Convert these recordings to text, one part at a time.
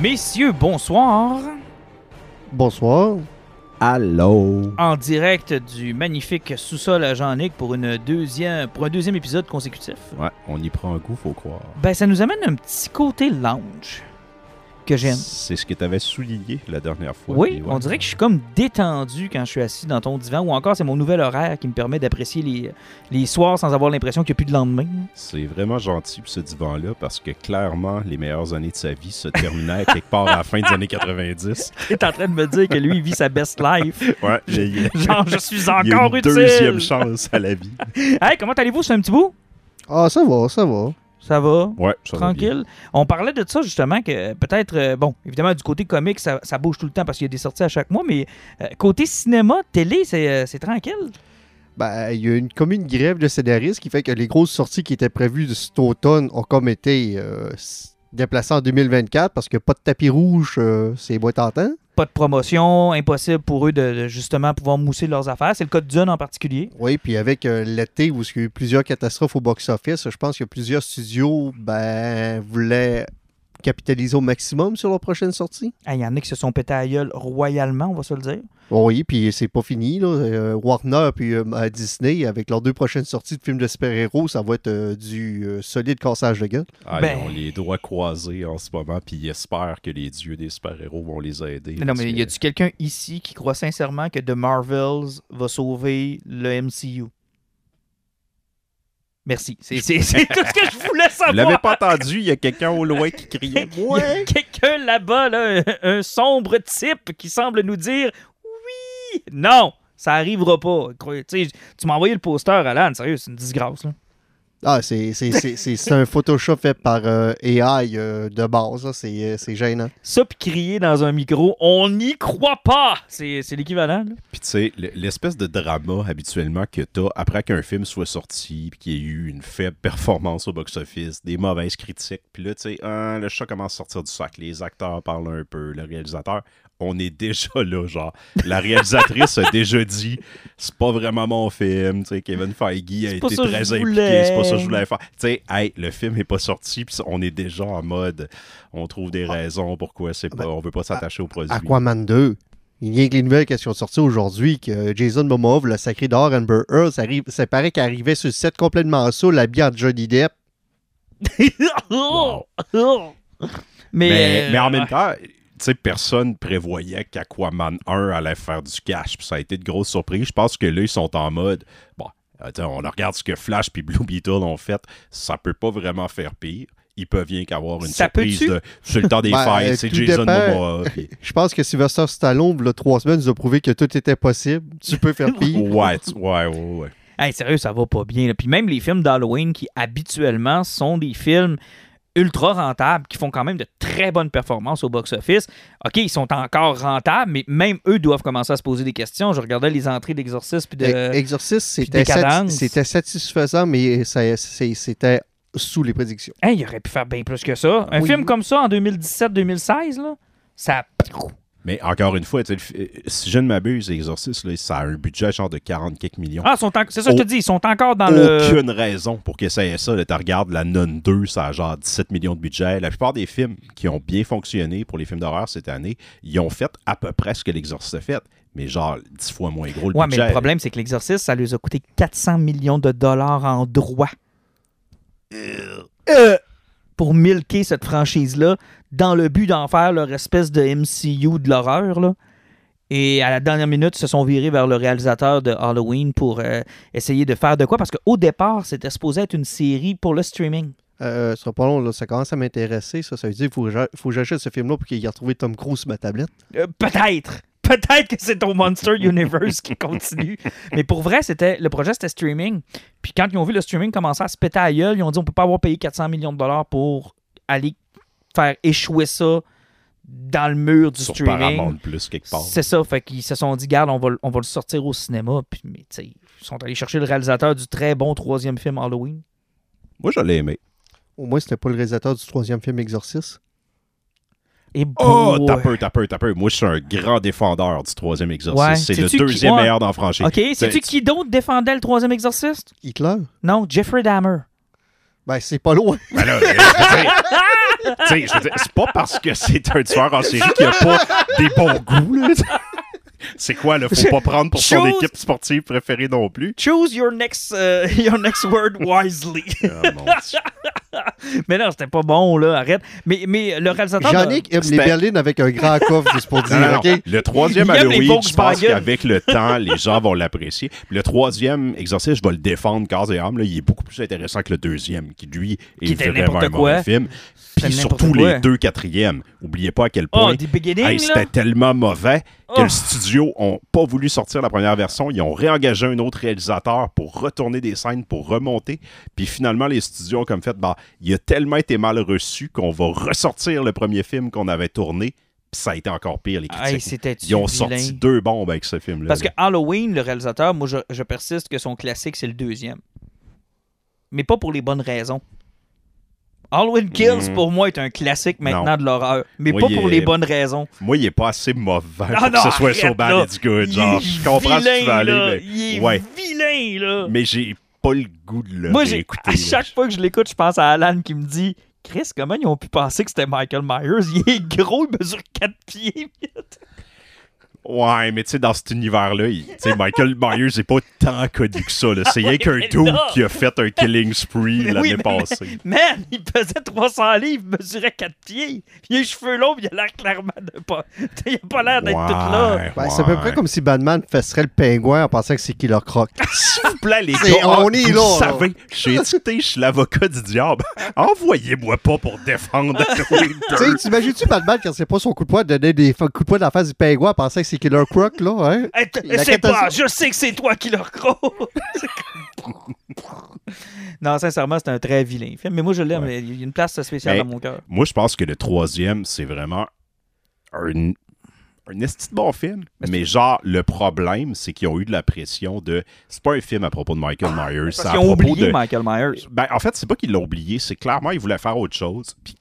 Messieurs, bonsoir. Bonsoir. Allô? En direct du magnifique sous-sol à Jean-Nic pour, une deuxième, pour un deuxième épisode consécutif. Ouais, on y prend un coup, faut croire. Ben, ça nous amène un petit côté lounge que j'aime. C'est ce que tu avais souligné la dernière fois. Oui, ouais. on dirait que je suis comme détendu quand je suis assis dans ton divan, ou encore c'est mon nouvel horaire qui me permet d'apprécier les, les soirs sans avoir l'impression qu'il n'y a plus de lendemain. C'est vraiment gentil pour ce divan-là parce que clairement, les meilleures années de sa vie se terminaient quelque part à la fin des années 90. Tu es en train de me dire que lui, il vit sa best life. Ouais, il a- Genre, je suis il y a encore une utile. deuxième chance à la vie. Hey, comment allez-vous? C'est un petit bout? Ah, ça va, ça va. Ça va? Ouais, ça va. Tranquille? On parlait de ça justement que peut-être, euh, bon, évidemment du côté comique, ça, ça bouge tout le temps parce qu'il y a des sorties à chaque mois, mais euh, côté cinéma, télé, c'est euh, tranquille? Ben, il y a une commune grève de scénaristes qui fait que les grosses sorties qui étaient prévues de cet automne ont comme été euh, déplacées en 2024 parce que pas de tapis rouge, euh, c'est moins tentant. Pas de promotion, impossible pour eux de, justement pouvoir mousser leurs affaires. C'est le cas de Dune en particulier. Oui, puis avec euh, l'été où il y a eu plusieurs catastrophes au box-office, je pense que plusieurs studios ben, voulaient capitaliser au maximum sur leur prochaine sortie? Ah, Il y en a qui se sont pété à gueule royalement, on va se le dire. Oui, puis c'est pas fini. Là. Euh, Warner puis euh, Disney, avec leurs deux prochaines sorties de films de super-héros, ça va être euh, du euh, solide cassage de gueule. Ah, Ben- Ils ont les doigts croisés en ce moment, puis ils espèrent que les dieux des super-héros vont les aider. Non, mais que- y a-tu quelqu'un ici qui croit sincèrement que The Marvels va sauver le MCU? Merci. C'est c'est- c'est tout ce que je voulais savoir. Vous l'avez pas entendu, il y a quelqu'un au loin qui criait. Il y a quelqu'un là-bas, là, un, un sombre type qui semble nous dire oui. Non, ça arrivera pas. Tu m'as envoyé le poster, Alan. Sérieux, c'est une disgrâce. Là. Ah, c'est c'est- c'est- c'est- c'est un Photoshop fait par euh, AI euh, de base. C'est euh, c'est gênant. Ça, puis crier dans un micro, on n'y croit pas. C'est c'est l'équivalent. là. Puis tu sais, l'espèce de drama habituellement que t'as après qu'un film soit sorti, puis qu'il y ait eu une faible performance au box-office, des mauvaises critiques, puis là, tu sais, hein, le chat commence à sortir du sac, les acteurs parlent un peu, le réalisateur, on est déjà là, genre. La réalisatrice a déjà dit, c'est pas vraiment mon film, tu sais, Kevin Feige a été très impliqué, c'est pas ça que je voulais faire. Tu sais, hey, le film est pas sorti, puis on est déjà en mode, on trouve des raisons pourquoi c'est pas, Ben, on veut pas s'attacher au produit. Aquaman 2. Il y a que les nouvelles qui sont sorties aujourd'hui que Jason Momoa, le sacré d'or, Amber Heard, ça, arrive, ça paraît qu'il arrivait sur le set complètement saoul, habillé en Johnny Depp. Wow. Mais, Mais, euh, mais en même temps, tu sais, personne prévoyait qu'Aquaman 1 allait faire du cash. Puis ça a été de grosses surprises. Je pense que là, ils sont en mode, bon, attends, on regarde ce que Flash puis Blue Beetle ont fait. Ça peut pas vraiment faire pire. Ils peuvent bien qu'avoir une Ça surprise de c'est le temps des Ben, fêtes, c'est tout Jason. Momoa. puis- Je pense que Sylvester Stallone, là, trois semaines, nous a prouvé que tout était possible. Tu peux faire pire. ouais, ouais, ouais, ouais. Hey, sérieux, ça va pas bien. là. Puis même les films d'Halloween qui habituellement sont des films ultra rentables, qui font quand même de très bonnes performances au box-office. OK, ils sont encore rentables, mais même eux doivent commencer à se poser des questions. Je regardais les entrées d'Exorcisme puis de... E- Exorcist, c'était sati- satisfaisant, mais c'était sous les prédictions. Hey, il aurait pu faire bien plus que ça. Un Oui. film comme ça en 2017-2016, là, ça... Mais encore une fois, si je ne m'abuse, Exorcist, là, ça a un budget genre de 40 quelques millions. Ah, en- c'est ça que je te dis, ils sont encore dans le... aucune raison pour que ça ait ça. Tu regardes la Non 2, ça a genre 17 millions de budget. La plupart des films qui ont bien fonctionné pour les films d'horreur cette année, ils ont fait à peu près ce que l'Exorciste a fait, mais genre 10 fois moins gros le Ouais, mais budget. le problème, c'est que l'exorcisme, ça lui a coûté 400 millions de dollars en droits. Euh, pour milquer cette franchise-là, dans le but d'en faire leur espèce de MCU de l'horreur. là. Et à la dernière minute, ils se sont virés vers le réalisateur de Halloween pour euh, essayer de faire de quoi. Parce qu'au départ, c'était supposé être une série pour le streaming. Euh, ce sera pas long, là, ça commence à m'intéresser. Ça, ça veut dire qu'il faut, que j'achète ce film-là pour qu'il ait retrouvé Tom Cruise sur ma tablette. Euh, Peut-être. peut-être que c'est ton Monster Universe qui continue. Mais pour vrai, c'était le projet, c'était streaming. Puis quand ils ont vu le streaming commencer à se péter à gueule, ils ont dit on peut pas avoir payé 400 millions de dollars pour aller faire échouer ça dans le mur du Sur streaming. Plus, quelque part. C'est ça, fait qu'ils se sont dit, garde, on va, on va le sortir au cinéma. Puis, mais, tu sais, ils sont allés chercher le réalisateur du très bon troisième film Halloween. Moi, je l'ai aimé. Au moins, c'était pas le réalisateur du troisième film Exorcist. Et Oh, t'as peu, t'as peu, t'as peu. Moi, je suis un grand défendeur du troisième exorciste. Ouais. C'est le qui- deuxième meilleur dans la franchise. OK, sais-tu qui d'autre défendait le troisième exorciste? Hitler? Non, Jeffrey Dahmer. Ben, c'est pas loin. Ben là, c'est pas parce que c'est un tueur en série qu'il a pas des bons goûts, là. C'est quoi, là? Faut pas prendre pour son équipe sportive préférée non plus. Choose your next, euh, your next word wisely. Ah, mon Dieu. mais non, c'était pas bon, là, arrête. Mais, mais le réalisateur... de- Yannick aime les berlines avec un grand coffre, juste pour Non, non, dire, non. Le troisième Halloween, je pense qu'avec le temps, les gens vont l'apprécier. Le troisième exorciste, je vais le défendre corps et âme. Là, il est beaucoup plus intéressant que le deuxième, qui lui est Qui vraiment un quoi. mauvais film. Puis surtout quoi. les deux quatrièmes. Oubliez pas à quel Oh, point hey, là? c'était tellement mauvais que Oh. le studio ont pas voulu sortir la première version. Ils ont réengagé un autre réalisateur pour retourner des scènes, pour remonter. Puis finalement, les studios ont comme fait, bah, il a tellement été mal reçu qu'on va ressortir le premier film qu'on avait tourné. Puis ça a été encore pire, les critiques. Hey, Ils ont vilain? sorti deux bombes avec ce film-là. Parce que. Halloween, le réalisateur, moi, je, je persiste que son classique, c'est le deuxième. Mais pas pour les bonnes raisons. Halloween Kills, Mm. pour moi, est un classique maintenant Non. de l'horreur. Mais Moi, pas il pour est- les bonnes raisons. Moi, il est pas assez mauvais Ah pour non, que ce soit arrête, so bad là. it's good. Il Genre, est je comprends ce que tu vilain, veux aller, là. mais... Il est Ouais. vilain, là. Mais j'ai pas le goût de le Moi, j'ai, réécouter, à là. chaque fois que je l'écoute, je pense à Alan qui me dit Chris, comment ils ont pu penser que c'était Michael Myers? Il est gros, il mesure 4 pieds. Ouais, mais tu sais, dans cet univers-là, il- Michael Myers n'est pas tant connu que ça. C'est rien qu'un non. qui a fait un killing spree l'année oui, mais- passée. Man, il pesait 300 livres, il mesurait 4 pieds. Il a les cheveux longs, puis il a l'air clairement de pas. Il a pas l'air d'être tout là. Ouais, Ben, C'est à peu près comme si Batman fesserait le pingouin en pensant que c'est Killer Croc. S'il vous plaît, les C'est- gars, on est vous là, savez, je suis l'avocat du diable. Envoyez-moi pas pour défendre Halloween tu sais, 2. t'imagines-tu Batman quand c'est pas son coup de poing de donner des coups de poing dans la face du pingouin en pensant que c'est Killer Croc, là, hein? Hey, t- La c'est pas, je sais que c'est toi qui le recro. non, sincèrement, c'est un très vilain film. Mais moi, je l'aime. Ouais. Il y a une place spéciale Mais- dans mon cœur. Moi, je pense que le troisième, c'est vraiment un, un esti de bon film. Mais Mais genre, le problème, c'est qu'ils ont eu de la pression de. C'est pas un film à propos de Michael Myers. Ah, Parce C'est à qu'ils ont propos oublié de. Michael Myers. Ben, en fait, c'est pas qu'ils l'ont oublié, c'est clairement ils voulaient faire autre chose. Puis,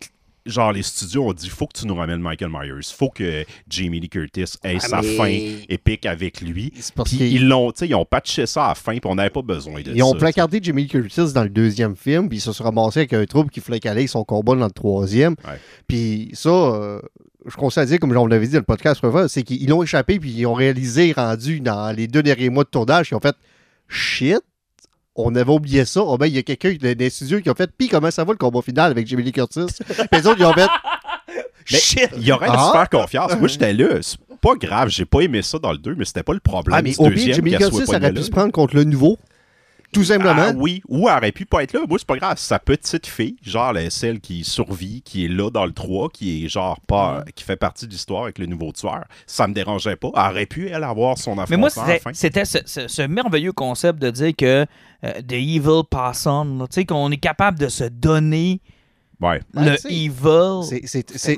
genre, les studios ont dit faut que tu nous ramènes Michael Myers. Faut que Jamie Lee Curtis ait sa mais- fin épique avec lui. Puis ils l'ont, tu sais, ils ont patché ça à la fin, puis on n'avait pas besoin de ils ont ça. placardé Jimmy Lee Curtis dans le deuxième film, puis ils se sont ramassés avec un trouble qui fallait caler son combat dans le troisième. Ouais. Puis ça, euh, je conseille à dire, comme on l'avait dit dans le podcast, c'est qu'ils l'ont échappé, puis ils ont réalisé, rendu dans les deux derniers mois de tournage, ils ont fait shit. On avait oublié ça. Oh ben, il y a quelqu'un de- des studios qui a fait Puis comment ça va le combat final avec Jimmy Lee Curtis? Puis les autres, ils ont fait Mais Shit. il y aurait dû Ah. faire confiance. Moi, j'étais là. C'est pas grave, j'ai pas aimé ça dans le 2, mais c'était pas le problème Ah, mais au deuxième Jimmy Lee Curtis aurait pu se prendre contre le nouveau. Tout simplement. Ah oui, ou elle aurait pu pas être là. Moi, c'est pas grave. Sa petite fille, genre la- celle qui survit, qui est là dans le 3, qui est genre pas. qui fait partie de l'histoire avec le nouveau tueur, ça me dérangeait pas. Elle aurait pu, elle, avoir son affrontement Mais moi, à la c'était ce, ce- ce merveilleux concept de dire que euh, The Evil Pass On, tu sais, qu'on est capable de se donner Ouais. Ben, le sais, Evil. C'est- c'est- c'est-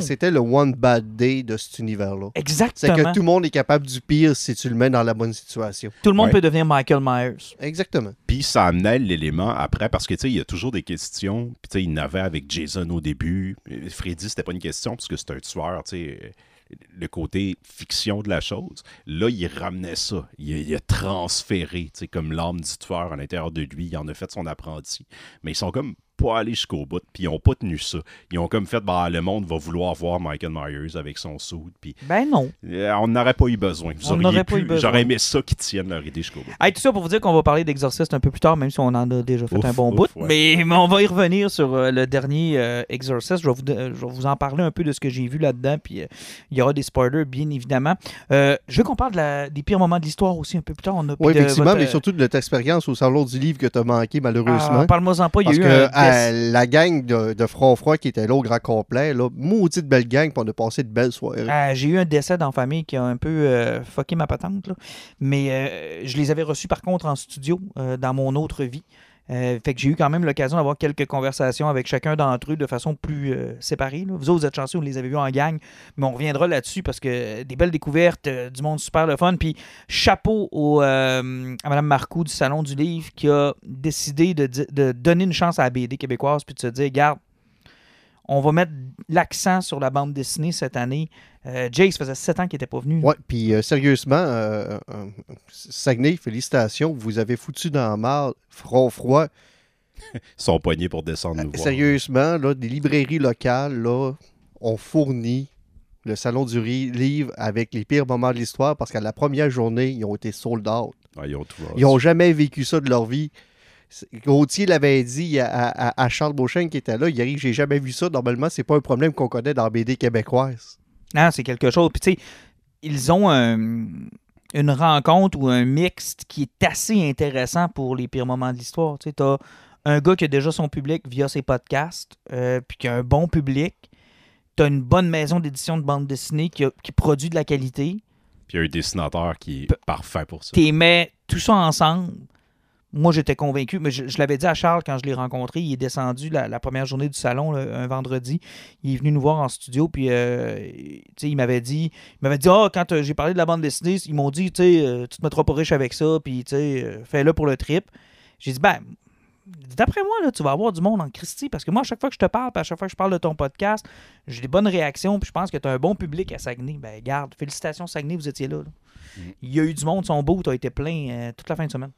C'était bon. le one bad day de cet univers-là. C'est Exactement. que tout le monde est capable du pire si tu le mets dans la bonne situation. Tout le monde Ouais. peut devenir Michael Myers. Exactement. Puis ça amenait l'élément après, parce que, tu sais, il y a toujours des questions. Puis, tu sais, il n'avait avec Jason au début. Euh, Freddy, c'était pas une question, parce que c'est un tueur, tu sais. euh, Le côté fiction de la chose. Là, il ramenait ça. Il, a- il a transféré, tu sais, comme l'âme du tueur à l'intérieur de lui. Il en a fait son apprenti. Mais ils sont comme pas allés jusqu'au bout, puis ils ont pas tenu ça. Ils ont comme fait, bah, le monde va vouloir voir Michael Myers avec son soude, puis Ben non. euh, on n'aurait pas eu besoin. Vous On auriez n'aurait pas pu- eu besoin. J'aurais aimé ça qu'ils tiennent leur idée jusqu'au bout. Hey, tout ça pour vous dire qu'on va parler d'Exorcist un peu plus tard, même si on en a déjà fait Ouf, un bon ouf, bout. ouais. Mais, mais on va y revenir sur euh, le dernier euh, Exorcist. Je vais, vous, euh, je vais vous en parler un peu de ce que j'ai vu là-dedans. Puis euh, il y aura des spoilers, bien évidemment. Euh, je veux qu'on parle de la- des pires moments de l'histoire aussi un peu plus tard. On a Oui, effectivement, votre, mais surtout de notre expérience au salon du livre que tu as manqué malheureusement. ah, Parle-moi-en pas. Il y a Parce eu que la gang de, de Front Froid qui était là au grand complet, là, maudite belle gang, puis on a passé de belles soirées. Ah, j'ai eu un décès dans la famille qui a un peu euh, fucké ma patente. là. Mais euh, je les avais reçus par contre en studio euh, dans mon autre vie. Euh, fait que j'ai eu quand même l'occasion d'avoir quelques conversations avec chacun d'entre eux de façon plus euh, séparée. Vous autres, vous êtes chanceux, vous les avez vus en gang, mais on reviendra là-dessus parce que des belles découvertes, euh, du monde super le fun. Puis chapeau au, euh, à Mme Marcoux du Salon du Livre qui a décidé de, de donner une chance à la BD québécoise puis de se dire, garde, on va mettre l'accent sur la bande dessinée cette année. Euh, Jay, ça faisait sept ans qu'il n'était pas venu. Ouais, puis euh, sérieusement, euh, euh, Saguenay, félicitations, vous avez foutu dans la marde, Front Froid. Ils sont poignés pour descendre nous voir. Sérieusement, là, des librairies locales, là, ont fourni le Salon du Livre avec les pires moments de l'histoire parce qu'à la première journée, ils ont été sold out. Ouais, ils ont tout Ils n'ont jamais vécu ça de leur vie. Gauthier l'avait dit à, à- à Charles Beauchesne qui était là. Il arrive, j'ai jamais vu ça. Normalement, c'est pas un problème qu'on connaît dans la BD québécoise. Ah, c'est quelque chose. Puis, tu sais, ils ont un- une rencontre ou un mixte qui est assez intéressant pour les pires moments de l'histoire. Tu sais, t'as un gars qui a déjà son public via ses podcasts, euh, puis qui a un bon public. T'as une bonne maison d'édition de bande dessinée qui, a- qui produit de la qualité. Puis il y a un dessinateur qui est parfait pour ça. T'es mets tout ça ensemble. Moi, j'étais convaincu, mais je, je l'avais dit à Charles quand je l'ai rencontré. Il est descendu la, la première journée du salon, là, un vendredi. Il est venu nous voir en studio, puis euh, tu sais, il m'avait dit, il m'avait dit, ah, quand euh, j'ai parlé de la bande dessinée, ils m'ont dit, tu sais, euh, tu te mettras pas riche avec ça, puis tu sais, euh, fais-le pour le trip. J'ai dit, ben, d'après moi, là, tu vas avoir du monde en Christie, parce que moi, à chaque fois que je te parle, puis à chaque fois que je parle de ton podcast, j'ai des bonnes réactions, puis je pense que tu as un bon public à Saguenay. Ben, garde, félicitations, Saguenay, vous étiez là. là. Il y a eu du monde, son beau, a été plein euh, toute la fin de semaine.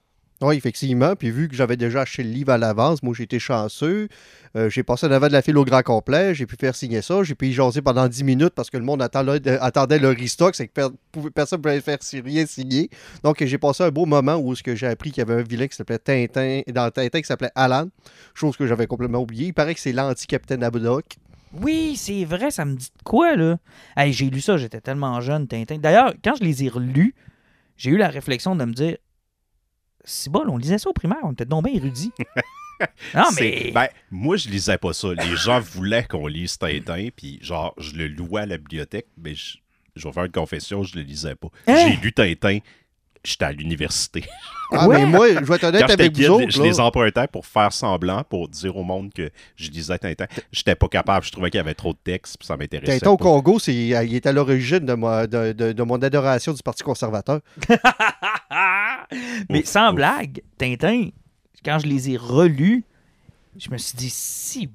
Oui, effectivement. Puis vu que j'avais déjà acheté le livre à l'avance, moi, été chanceux. Euh, j'ai passé devant de la file au grand complet. J'ai pu faire signer ça. J'ai pu y jaser pendant 10 minutes parce que le monde attendait, le restock. C'est que personne ne pouvait faire rien signer. Donc, j'ai passé un beau moment où j'ai appris qu'il y avait un vilain qui s'appelait Tintin, dans Tintin qui s'appelait Alan. Chose que j'avais complètement oublié. Il paraît que c'est l'anti-capitaine Abdoc. Oui, c'est vrai, ça me dit quoi, là? Hey, j'ai lu ça, j'étais tellement jeune, Tintin. D'ailleurs, quand je les ai relus, j'ai eu la réflexion de me dire c'est bon, on lisait ça au primaire, on était donc bien érudits. non, mais. Ben, moi, je lisais pas ça. Les gens voulaient qu'on lise Tintin, puis genre, je le louais à la bibliothèque, mais je, je vais faire une confession, je le lisais pas. Hein? J'ai lu Tintin, j'étais à l'université. Ah, Ouais. mais moi, je vais être honnête Quand j'étais avec vous kid, autres. je là. les empruntais pour faire semblant, pour dire au monde que je lisais Tintin. J'étais pas capable, je trouvais qu'il y avait trop de texte, puis ça m'intéressait Tintin au. Congo, c'est, il est à l'origine de, moi- de- de- de mon adoration du Parti conservateur. mais Ouf, sans ouf. blague, Tintin, quand je les ai relus, je me suis dit si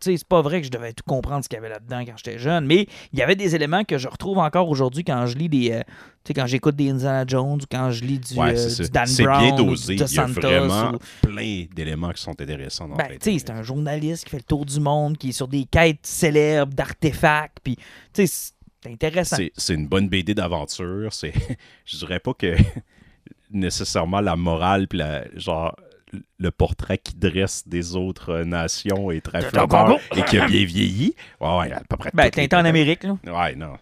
sais, c'est pas vrai que je devais tout comprendre ce qu'il y avait là-dedans quand j'étais jeune, mais il y avait des éléments que je retrouve encore aujourd'hui quand je lis des. euh, tu sais, quand j'écoute des Indiana Jones ou quand je lis du, Ouais, euh, c'est du Dan C'est Brown. bien ou dosé. du Il y a Santos vraiment ou- plein d'éléments qui sont intéressants dans Ben, tu sais, c'est un journaliste qui fait le tour du monde, qui est sur des quêtes célèbres, d'artefacts, puis, tu sais, c'est intéressant. C'est- C'est une bonne BD d'aventure. C'est, je dirais pas que nécessairement la morale puis la, genre le portrait qui dresse des autres euh, nations est très flatteur et qui a bien vieilli. Ouais, ouais, à peu près. Ben, Tintin en. Amérique, là. Ouais, non.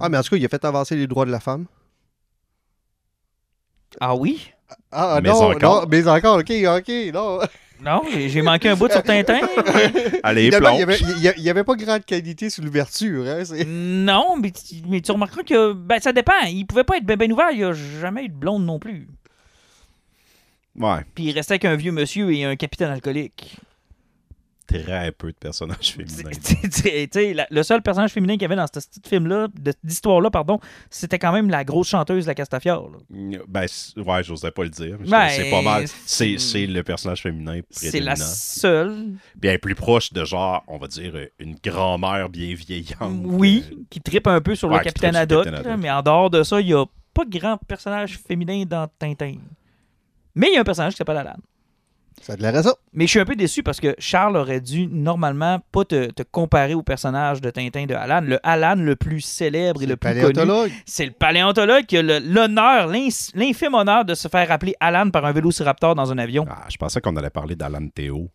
Ah, mais en tout cas, il a fait avancer les droits de la femme. Ah oui? Ah, Mais non, encore. non, mais encore, ok, ok, non. Non, j'ai manqué un bout sur Tintin. Allez, il n'y avait, y y avait pas grande qualité sur l'ouverture. Hein, c'est- non, mais, tu- mais tu remarqueras que ben, ça dépend. Il pouvait pas être ben, ben ouvert. Il n'y a jamais eu de blonde non plus. Ouais, Puis il restait qu'un vieux monsieur et un capitaine alcoolique. très peu de personnages féminins. La- le seul personnage féminin qu'il y avait dans ce petit film-là, d'histoire-là, pardon, c'était quand même la grosse chanteuse de la Castafiore. là. Ben, ouais, j'osais pas le dire. Ben, c'est pas mal. c'est- le personnage féminin C'est la seule, Bien plus proche de genre, on va dire, une grand-mère bien vieillante. oui, Euh, qui tripe un peu sur Ouais, le capitaine Haddock, mais en dehors de ça, il n'y a pas de grand personnage féminin dans Tintin. Mais il y a un personnage qui s'appelle Alan. Ça a de à ça. Mais je suis un peu déçu parce que Charles aurait dû normalement pas te, te comparer au personnage de Tintin de Alan. Le Alan le plus célèbre et le plus connu, Paléontologue. c'est le paléontologue qui a le- l'honneur, l'infime honneur de se faire appeler Alan par un vélociraptor dans un avion. Ah, je pensais qu'on allait parler d'Alan Théo.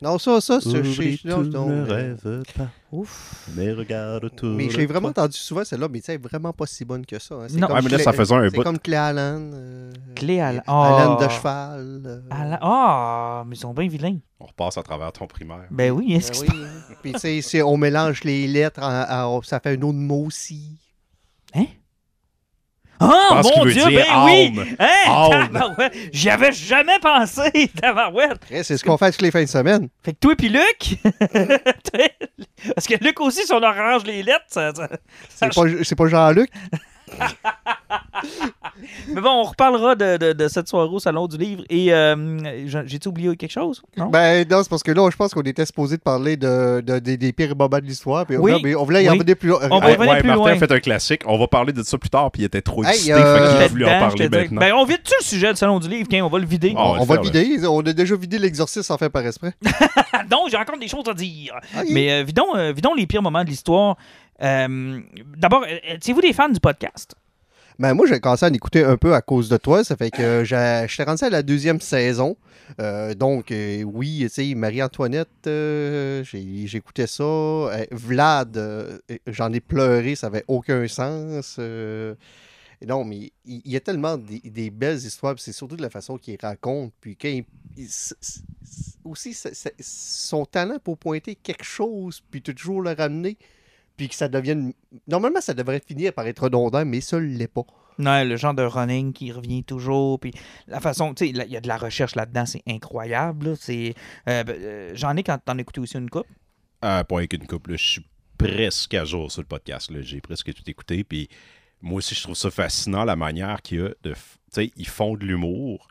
Non, ça, ça, c'est Oublie chez- non, tout, non, ne mais- rêve pas, Ouf. mais regarde tout. Mais j'ai vraiment entendu souvent celle-là, mais tu sais, vraiment pas si bonne que ça. hein. C'est Non. comme Ouais, mais là, Clé- ça faisait un C'est bout. comme Clé Allen. euh, Clé Allen. Allen Ah. de cheval. euh, Alain- Ah, mais ils sont bien vilains. On repasse à travers ton primaire. Ben oui, ben est-ce que oui. Puis tu sais, c'est- on mélange les lettres, en- en- ça fait un autre mot aussi. Ah, mon veut Dieu, dire ben oui! Hein? J'y avais jamais pensé, tabarouette! C'est ce qu'on fait toutes les fins de semaine. Fait que toi puis Luc... Parce que Luc aussi, si on arrange les lettres, ça... ça- C'est pas, c'est pas Jean-Luc? Mais bon, on reparlera de, de- de cette soirée au Salon du Livre. Et euh, j'ai- j'ai-tu oublié quelque chose? Non? Ben non, c'est parce que là, je pense qu'on était supposé de parler de, de- des, des pires moments de l'histoire. Puis Oui. là, mais on voulait y en Oui. venir plus loin. On va Ouais, revenir ouais, plus Martin loin. a fait un classique. On va parler de ça plus tard, puis il était trop Hey, excité, euh, fait en parler maintenant. Ben, on vide-tu le sujet du Salon du Livre? Tiens, on va le vider. Ah, on va on va le vider. On a déjà vidé l'exorcisme sans faire par esprit. Donc, j'ai encore des choses à dire. Mais euh, vidons, euh, vidons les pires moments de l'histoire. Euh, D'abord, euh, étiez-vous des fans du podcast? Ben, moi, j'ai commencé à en écouter un peu à cause de toi. Ça fait que j'étais rendu à la deuxième saison. Euh, donc, oui, tu sais, Marie-Antoinette, j'écoutais ça. Vlad, j'en ai pleuré, ça avait aucun sens. non, mais il y a tellement des, belles histoires, c'est surtout de la façon qu'il raconte. Puis quand il- aussi, son talent pour pointer quelque chose, puis toujours le ramener, puis que ça devienne. Normalement, ça devrait finir par être redondant, mais ça ne l'est pas. Non, le genre de running qui revient toujours. Puis la façon, tu sais, il y a de la recherche là-dedans, c'est incroyable. là. C'est, euh, ben, euh, J'en ai quand t'en écouté aussi une coupe. Euh, pas avec une couple. là. Je suis presque à jour sur le podcast. là. J'ai presque tout écouté. Puis moi aussi, je trouve ça fascinant la manière qu'il y a de. f- Tu sais, ils font de l'humour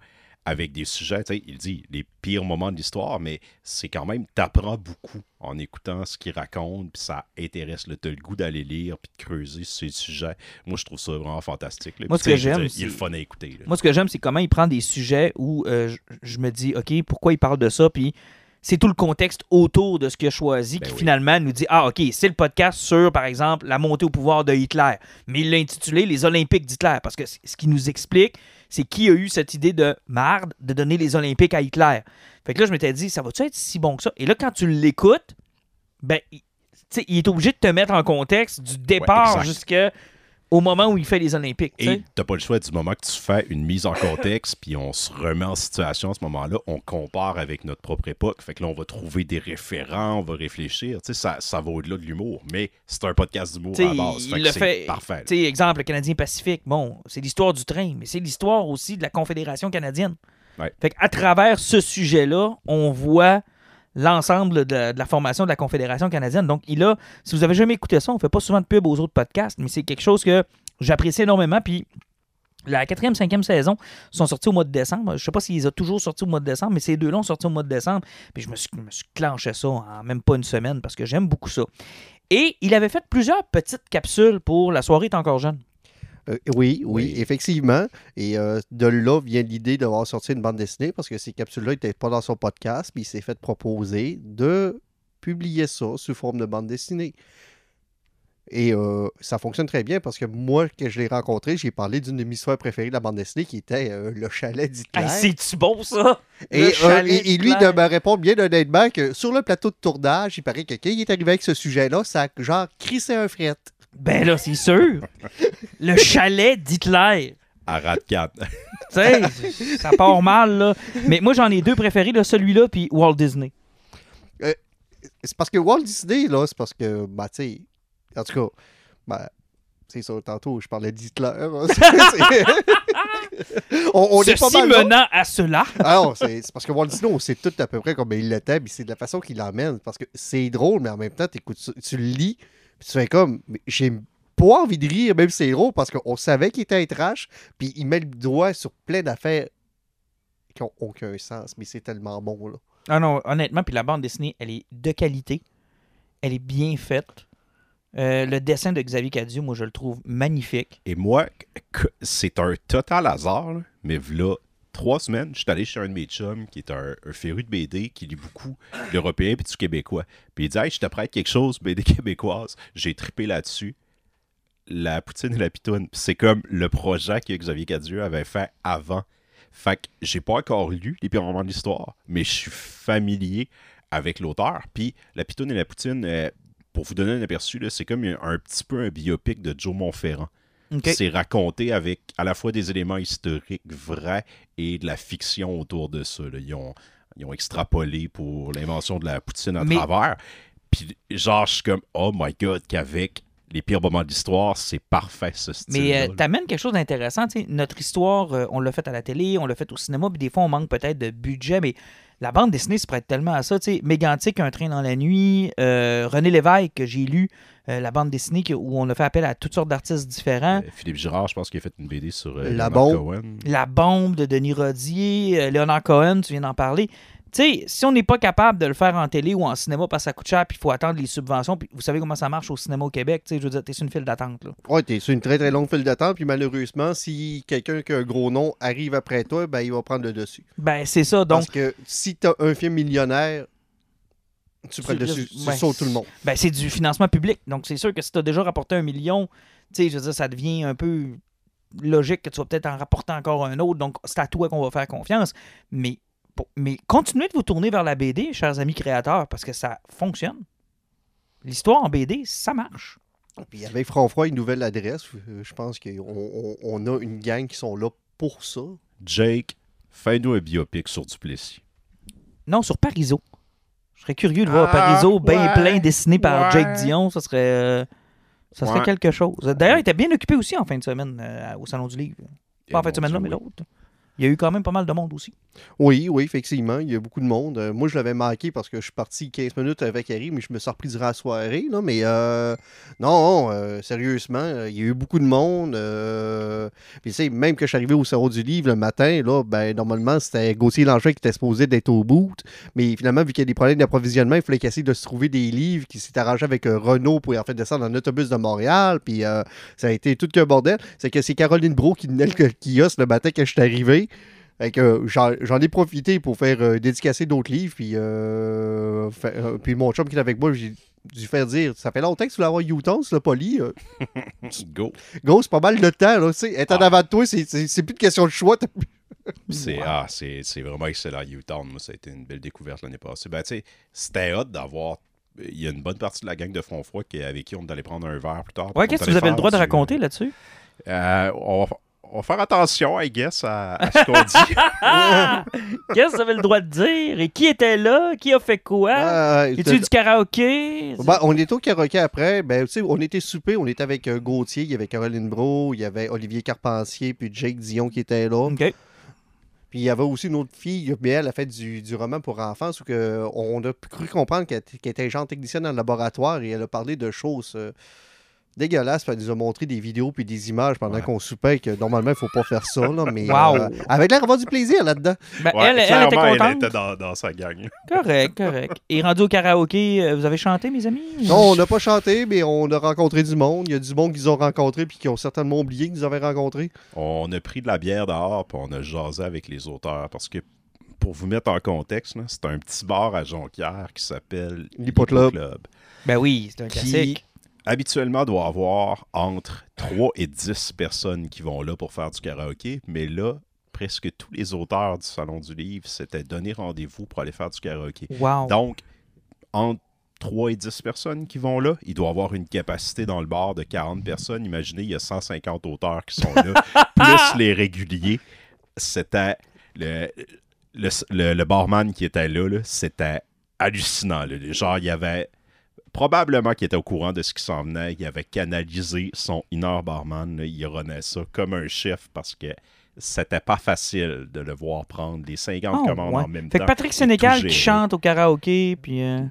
avec des sujets. Il dit les pires moments de l'histoire, mais c'est quand même. T'apprends beaucoup en écoutant ce qu'ils racontent. Puis ça intéresse. Tu as le goût d'aller lire puis de creuser sur ces sujets. Moi, je trouve ça vraiment fantastique. là. Moi, ce que j'aime, dire, Il est c'est- fun à écouter. là. Moi, ce que j'aime, c'est comment il prend des sujets où euh, je, me dis, OK, pourquoi il parle de ça? Puis c'est tout le contexte autour de ce qu'il a choisi Ben qui oui. finalement nous dit, ah, OK, c'est le podcast sur, par exemple, la montée au pouvoir de Hitler. Mais il l'a intitulé Les Olympiques d'Hitler. Parce que ce qui nous explique, c'est qui a eu cette idée de marde de donner les Olympiques à Hitler? Fait que là, je m'étais dit, ça va-tu être si bon que ça? Et là, quand tu l'écoutes, ben, il, tu sais, il est obligé de te mettre en contexte du départ exact. Jusqu'au moment où il fait les Olympiques. tu sais. Et t'as pas le choix du moment que tu fais une mise en contexte, puis on se remet en situation à ce moment-là, on compare avec notre propre époque. Fait que là, on va trouver des référents, on va réfléchir. Ça, ça va au-delà de l'humour, mais c'est un podcast d'humour à T'sais, la base. il que le fait- parfait. Tu sais, exemple, le Canadien Pacifique, bon, c'est l'histoire du train, mais c'est l'histoire aussi de la Confédération canadienne. Ouais. Fait qu'à travers ce sujet-là, on voit l'ensemble de, la formation de la Confédération canadienne. Donc, il a, si vous avez jamais écouté ça, on fait pas souvent de pub aux autres podcasts, mais c'est quelque chose que j'apprécie énormément. Puis, la quatrième, cinquième saison sont sortis au mois de décembre. Je sais pas s'ils ont toujours sortis au mois de décembre, mais ces deux-là ont sorti au mois de décembre. Puis je me suis, me suis clenché ça en même pas une semaine parce que j'aime beaucoup ça. Et il avait fait plusieurs petites capsules pour La soirée est encore jeune. Euh, oui, oui, Oui. effectivement. Et euh, de là vient l'idée d'avoir sorti une bande dessinée parce que ces capsules-là n'étaient pas dans son podcast, puis il s'est fait proposer de publier ça sous forme de bande dessinée. Et euh, ça fonctionne très bien parce que moi, que je l'ai rencontré, j'ai parlé d'une de mes préférées de la bande dessinée qui était euh, Le chalet d'Hitler. Hey, C'est-tu beau, ça? Et, euh, et- et lui de me répondre bien honnêtement que sur le plateau de tournage, il paraît que quand il est arrivé avec ce sujet-là, ça a genre crissé un fret. Ben là, c'est sûr. Le chalet d'Hitler. À Radcat. Tu sais, ça part mal, là. Mais moi, j'en ai deux préférés, là, celui-là puis Walt Disney. C'est parce que Walt Disney, là, c'est parce que, bah, tu sais, en tout cas, ben, c'est ça, tantôt, je parlais d'Hitler. hein, on, on est pas Ceci mal menant à cela. Ah non, c'est c'est parce que Walt Disney, on sait tout à peu près comme il l'était, puis c'est de la façon qu'il l'emmène. Parce que c'est drôle, mais en même temps, tu le lis, puis tu fais comme, j'ai pas envie de rire, même si c'est drôle, parce qu'on savait qu'il était un trash, puis il met le doigt sur plein d'affaires qui ont aucun sens, mais c'est tellement bon, là. Ah non, honnêtement, puis la bande dessinée, elle est de qualité. Elle est bien faite. Euh, le dessin de Xavier Cadieux, moi, je le trouve magnifique. Et moi, que- c'est un total hasard, là, mais voilà trois semaines, je suis allé chez un de mes chums qui est un, féru de BD, qui lit beaucoup l'européen puis du québécois. Puis il dit Hey, je te prête quelque chose, BD québécoise. J'ai trippé là-dessus. La poutine et la pitoune. C'est comme le projet que Xavier Cadieux avait fait avant. Fait que j'ai pas encore lu les pires romans de l'histoire, mais je suis familier avec l'auteur. Puis La Pitoune et la Poutine, euh, pour vous donner un aperçu, c'est comme un, un petit peu un biopic de Joe Montferrand. C'est raconté avec à la fois des éléments historiques vrais et de la fiction autour de ça. là. Ils, ont, ils ont extrapolé pour l'invention de la poutine à Mais- travers. Puis genre, je suis comme, oh my god, qu'avec les pires moments de l'histoire, c'est parfait ce style. Mais euh, t'amènes quelque chose d'intéressant. tu sais, Notre histoire, euh, on l'a fait à la télé, on l'a fait au cinéma, puis des fois, on manque peut-être de budget, mais la bande dessinée se prête tellement à ça. tu sais. Mégantic, Un train dans la nuit, euh, René Lévesque, que j'ai lu, euh, la bande dessinée que- où on a fait appel à toutes sortes d'artistes différents. Philippe Girard, je pense qu'il a fait une BD sur euh, La Leonard bombe. Cohen. La bombe de Denis Rodier, euh, Léonard Cohen, tu viens d'en parler. Tu sais, si on n'est pas capable de le faire en télé ou en cinéma parce que ça coûte cher, puis il faut attendre les subventions, puis vous savez comment ça marche au cinéma au Québec, tu sais, je veux dire, t'es sur une file d'attente. là. Ouais, t'es sur une très très longue file d'attente, puis malheureusement, si quelqu'un qui a un gros nom arrive après toi, ben il va prendre le dessus. Ben, c'est ça. Donc, Parce que si t'as un film millionnaire, tu prends le dessus, tu ouais. sautes tout le monde. Ben, c'est du financement public. Donc, c'est sûr que si tu as déjà rapporté un million, tu sais, je veux dire, ça devient un peu logique que tu vas peut-être en rapporter encore un autre. Donc, c'est à toi qu'on va faire confiance. Mais, mais continuez de vous tourner vers la BD, chers amis créateurs, parce que ça fonctionne. L'histoire en BD, ça marche. Puis avec Franfroy, une nouvelle adresse, euh, je pense qu'on on, on a une gang qui sont là pour ça. Jake, fais-nous un biopic sur Duplessis. Non, sur Pariso. Je serais curieux de voir Ah, Pariso bien ouais, plein dessiné par ouais. Jake Dion. Ça serait, euh, ça serait Ouais. quelque chose. D'ailleurs, il était bien occupé aussi en fin de semaine euh, au Salon du Livre. Pas en Eh, fin de mon semaine là, mais l'autre. Il y a eu quand même pas mal de monde aussi. Oui, oui, effectivement, il y a beaucoup de monde. Euh, moi, je l'avais manqué parce que je suis parti 15 minutes avec Harry, mais je me suis repris durant la soirée. Là, mais euh, non, euh, sérieusement, il y a eu beaucoup de monde. puis tu sais, même que je suis arrivé au Salon du Livre le matin, là, ben, normalement, c'était Gauthier Langevin qui était supposé d'être au bout. Mais finalement, vu qu'il y a des problèmes d'approvisionnement, il fallait qu'il essaye de se trouver des livres qui s'est arrangé avec Renault pour en fait descendre en autobus de Montréal. Puis ça a été tout qu'un bordel. C'est que c'est Caroline Bro qui tenait le kiosque le matin que je suis arrivé. Fait que, euh, j'en ai profité pour faire euh, dédicacer d'autres livres. Puis, euh, euh, puis mon chum qui est avec moi, j'ai dû faire dire Ça fait longtemps que tu voulais avoir Utah, tu l'as pas lu. Euh, Go. Gros, c'est pas mal de temps. Là, être en Ah. avant de toi, c'est- c'est c'est plus de question de choix. C'est ah, c'est- c'est vraiment excellent, Utown. Moi, ça a été une belle découverte l'année passée. Ben, tu sais, c'était hot d'avoir. Il y a une bonne partie de la gang de Front Froid qui, avec qui on est allé prendre un verre plus tard. Ouais, qu'est-ce est que vous avez le droit de raconter là-dessus? Euh, on, va, on va faire attention, I guess, à, à ce qu'on dit. Qu'est-ce que vous avez le droit de dire? Et qui était là? Qui a fait quoi? Ah, Y a-tu du karaoké? Ben, on était au karaoké après. Ben, tu sais, on était soupé. On était avec euh, Gauthier, il y avait Caroline Bro, il y avait Olivier Carpentier, puis Jake Dion qui était là. Puis il y avait aussi une autre fille, mais elle a fait du, du roman pour enfants, où que on a cru comprendre qu'elle qu'elle était genre technicienne dans le laboratoire et elle a parlé de choses euh, dégueulasses. Puis elle nous a montré des vidéos puis des images pendant Ouais. qu'on soupait que normalement il faut pas faire ça. Là, mais Wow. euh, elle avait l'air d'avoir du plaisir là-dedans. Ben, Ouais, elle, était contente. Elle était dans, dans sa gang. Correct, correct. Et rendu au karaoké, euh, vous avez chanté, mes amis? Non, on n'a pas chanté, mais on a rencontré du monde. Il y a du monde qu'ils ont rencontré puis qui ont certainement oublié qu'ils nous avaient rencontrés. On a pris de la bière dehors, puis on a jasé avec les auteurs. Parce que, pour vous mettre en contexte, c'est un petit bar à Jonquière qui s'appelle L'Hippoclub. Club. Ben oui, c'est un Qui, classique. Habituellement, doit avoir entre 3 et 10 personnes qui vont là pour faire du karaoké. Mais là, presque tous les auteurs du Salon du Livre s'étaient donné rendez-vous pour aller faire du karaoké. Wow. Donc, entre 3 et 10 personnes qui vont là, il doit avoir une capacité dans le bar de 40 personnes. Imaginez, il y a 150 auteurs qui sont là, plus les réguliers. C'était le, le, le- le barman qui était là, là, c'était hallucinant. là. Genre, il y avait probablement qu'il était au courant de ce qui s'en venait. Il avait canalisé son inner barman. là. il ça comme un chef parce que c'était pas facile de le voir prendre les 50 Oh, commandes ouais. en même Fait temps. que Patrick tout qui chante au karaoké, puis... euh.